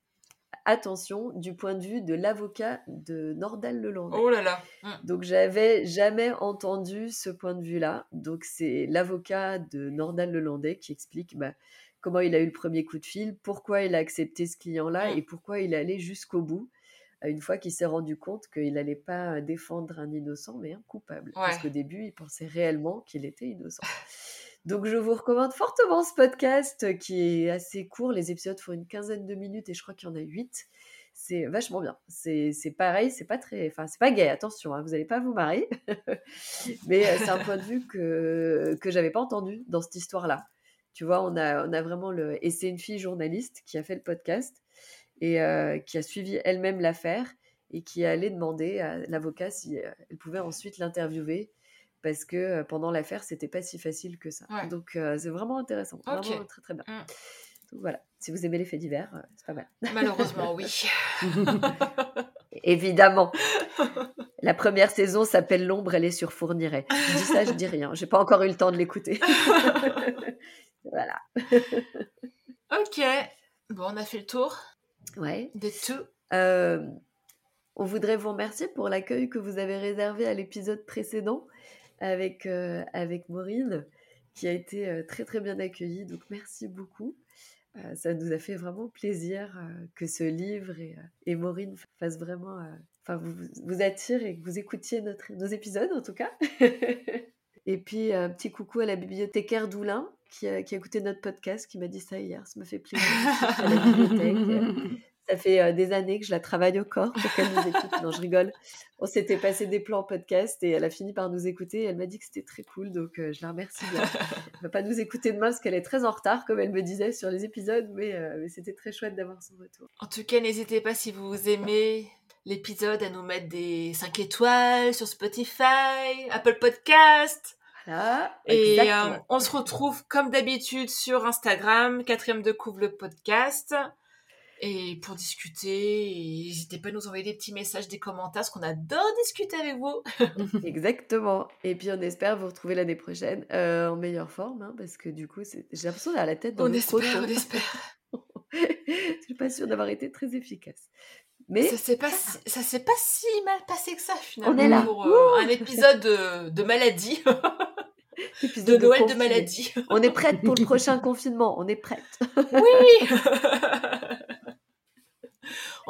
attention, du point de vue de l'avocat de Nordal Lelandais. Oh là là. Mm. Donc j'avais jamais entendu ce point de vue-là. Donc c'est l'avocat de Nordal Lelandais qui explique bah, comment il a eu le premier coup de fil, pourquoi il a accepté ce client-là Mm. et pourquoi il est allé jusqu'au bout. Une fois qu'il s'est rendu compte qu'il n'allait pas défendre un innocent, mais un coupable. Parce qu'au début, il pensait réellement qu'il était innocent. Donc je vous recommande fortement ce podcast qui est assez court. Les épisodes font une quinzaine de minutes et je crois qu'il y en a huit. C'est vachement bien. C'est pareil, c'est pas très, enfin c'est pas gay. Attention, hein, vous n'allez pas vous marrer. Mais euh, c'est un point de vue que que j'avais pas entendu dans cette histoire-là. Tu vois, on a on a vraiment le et c'est une fille journaliste qui a fait le podcast et euh, qui a suivi elle-même l'affaire et qui est allée demander à l'avocat si euh, elle pouvait ensuite l'interviewer parce que pendant l'affaire, c'était pas si facile que ça. Ouais. Donc euh, c'est vraiment intéressant, Ok. vraiment très très bien. Mm. Donc voilà, si vous aimez les faits divers, euh, c'est pas mal. Malheureusement, oui. Évidemment. La première saison s'appelle L'ombre, elle est sur Fourniret. Je dis ça, je dis rien. J'ai pas encore eu le temps de l'écouter. voilà. ok. Bon, on a fait le tour Ouais. des tout. Euh, on voudrait vous remercier pour l'accueil que vous avez réservé à l'épisode précédent avec, euh, avec Maureen, qui a été euh, très très bien accueilli. Donc merci beaucoup. Euh, ça nous a fait vraiment plaisir que ce livre et, et Maureen fassent vraiment, enfin vous, vous attire et que vous écoutiez notre, nos épisodes en tout cas. et puis un petit coucou à la bibliothécaire Doulin qui a, qui a écouté notre podcast, qui m'a dit ça hier. Ça me fait plaisir. à. Ça fait euh, des années que je la travaille au corps pour qu'elle nous écoute. Non, je rigole. On s'était passé des plans podcast et elle a fini par nous écouter. Elle m'a dit que c'était très cool, donc euh, je la remercie bien. Elle va pas nous écouter demain parce qu'elle est très en retard, comme elle me disait sur les épisodes, mais, euh, mais c'était très chouette d'avoir son retour. En tout cas, n'hésitez pas si vous aimez l'épisode à nous mettre des 5 étoiles sur Spotify, Apple Podcast. Voilà, Et euh, on se retrouve comme d'habitude sur Instagram, quatrième de couvre le podcast. Et pour discuter, et n'hésitez pas à nous envoyer des petits messages, des commentaires, parce qu'on adore discuter avec vous. Exactement. Et puis on espère vous retrouver l'année prochaine euh, en meilleure forme, hein, parce que du coup, j'ai l'impression d'avoir la tête dans On le espère, on espère. Je suis pas sûre d'avoir été très efficace. Mais Ça s'est pas, si- ça s'est pas si mal passé que ça finalement. On est là. Pour euh, un épisode de, de maladie, épisode de Noël de maladie. On est prête pour le prochain confinement. On est prête. Oui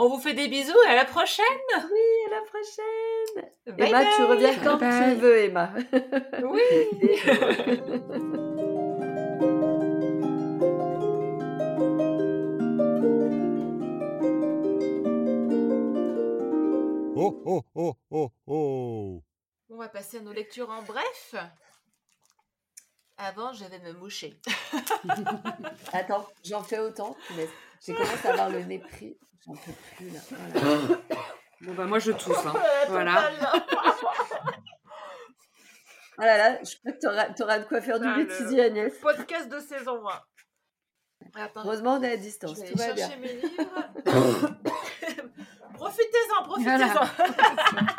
On vous fait des bisous et à la prochaine Oui, à la prochaine. Bye Emma, tu reviens quand Bye. tu veux, Emma. Oui Oh oh oh oh oh On va passer à nos lectures en bref. Avant, je vais me moucher. Attends, j'en fais autant. mais J'ai commencé à avoir le nez pris. J'en peux plus là. Voilà. Bon, bah, moi, je tousse. hein. Voilà. Ah là là, je crois que t'auras, t'auras de quoi faire du Ah, bêtisier, Agnès. Podcast de saison 1. Attends, Heureusement, on est à je distance. vais Tout va chercher bien. mes livres. profitez-en, profitez-en. Voilà.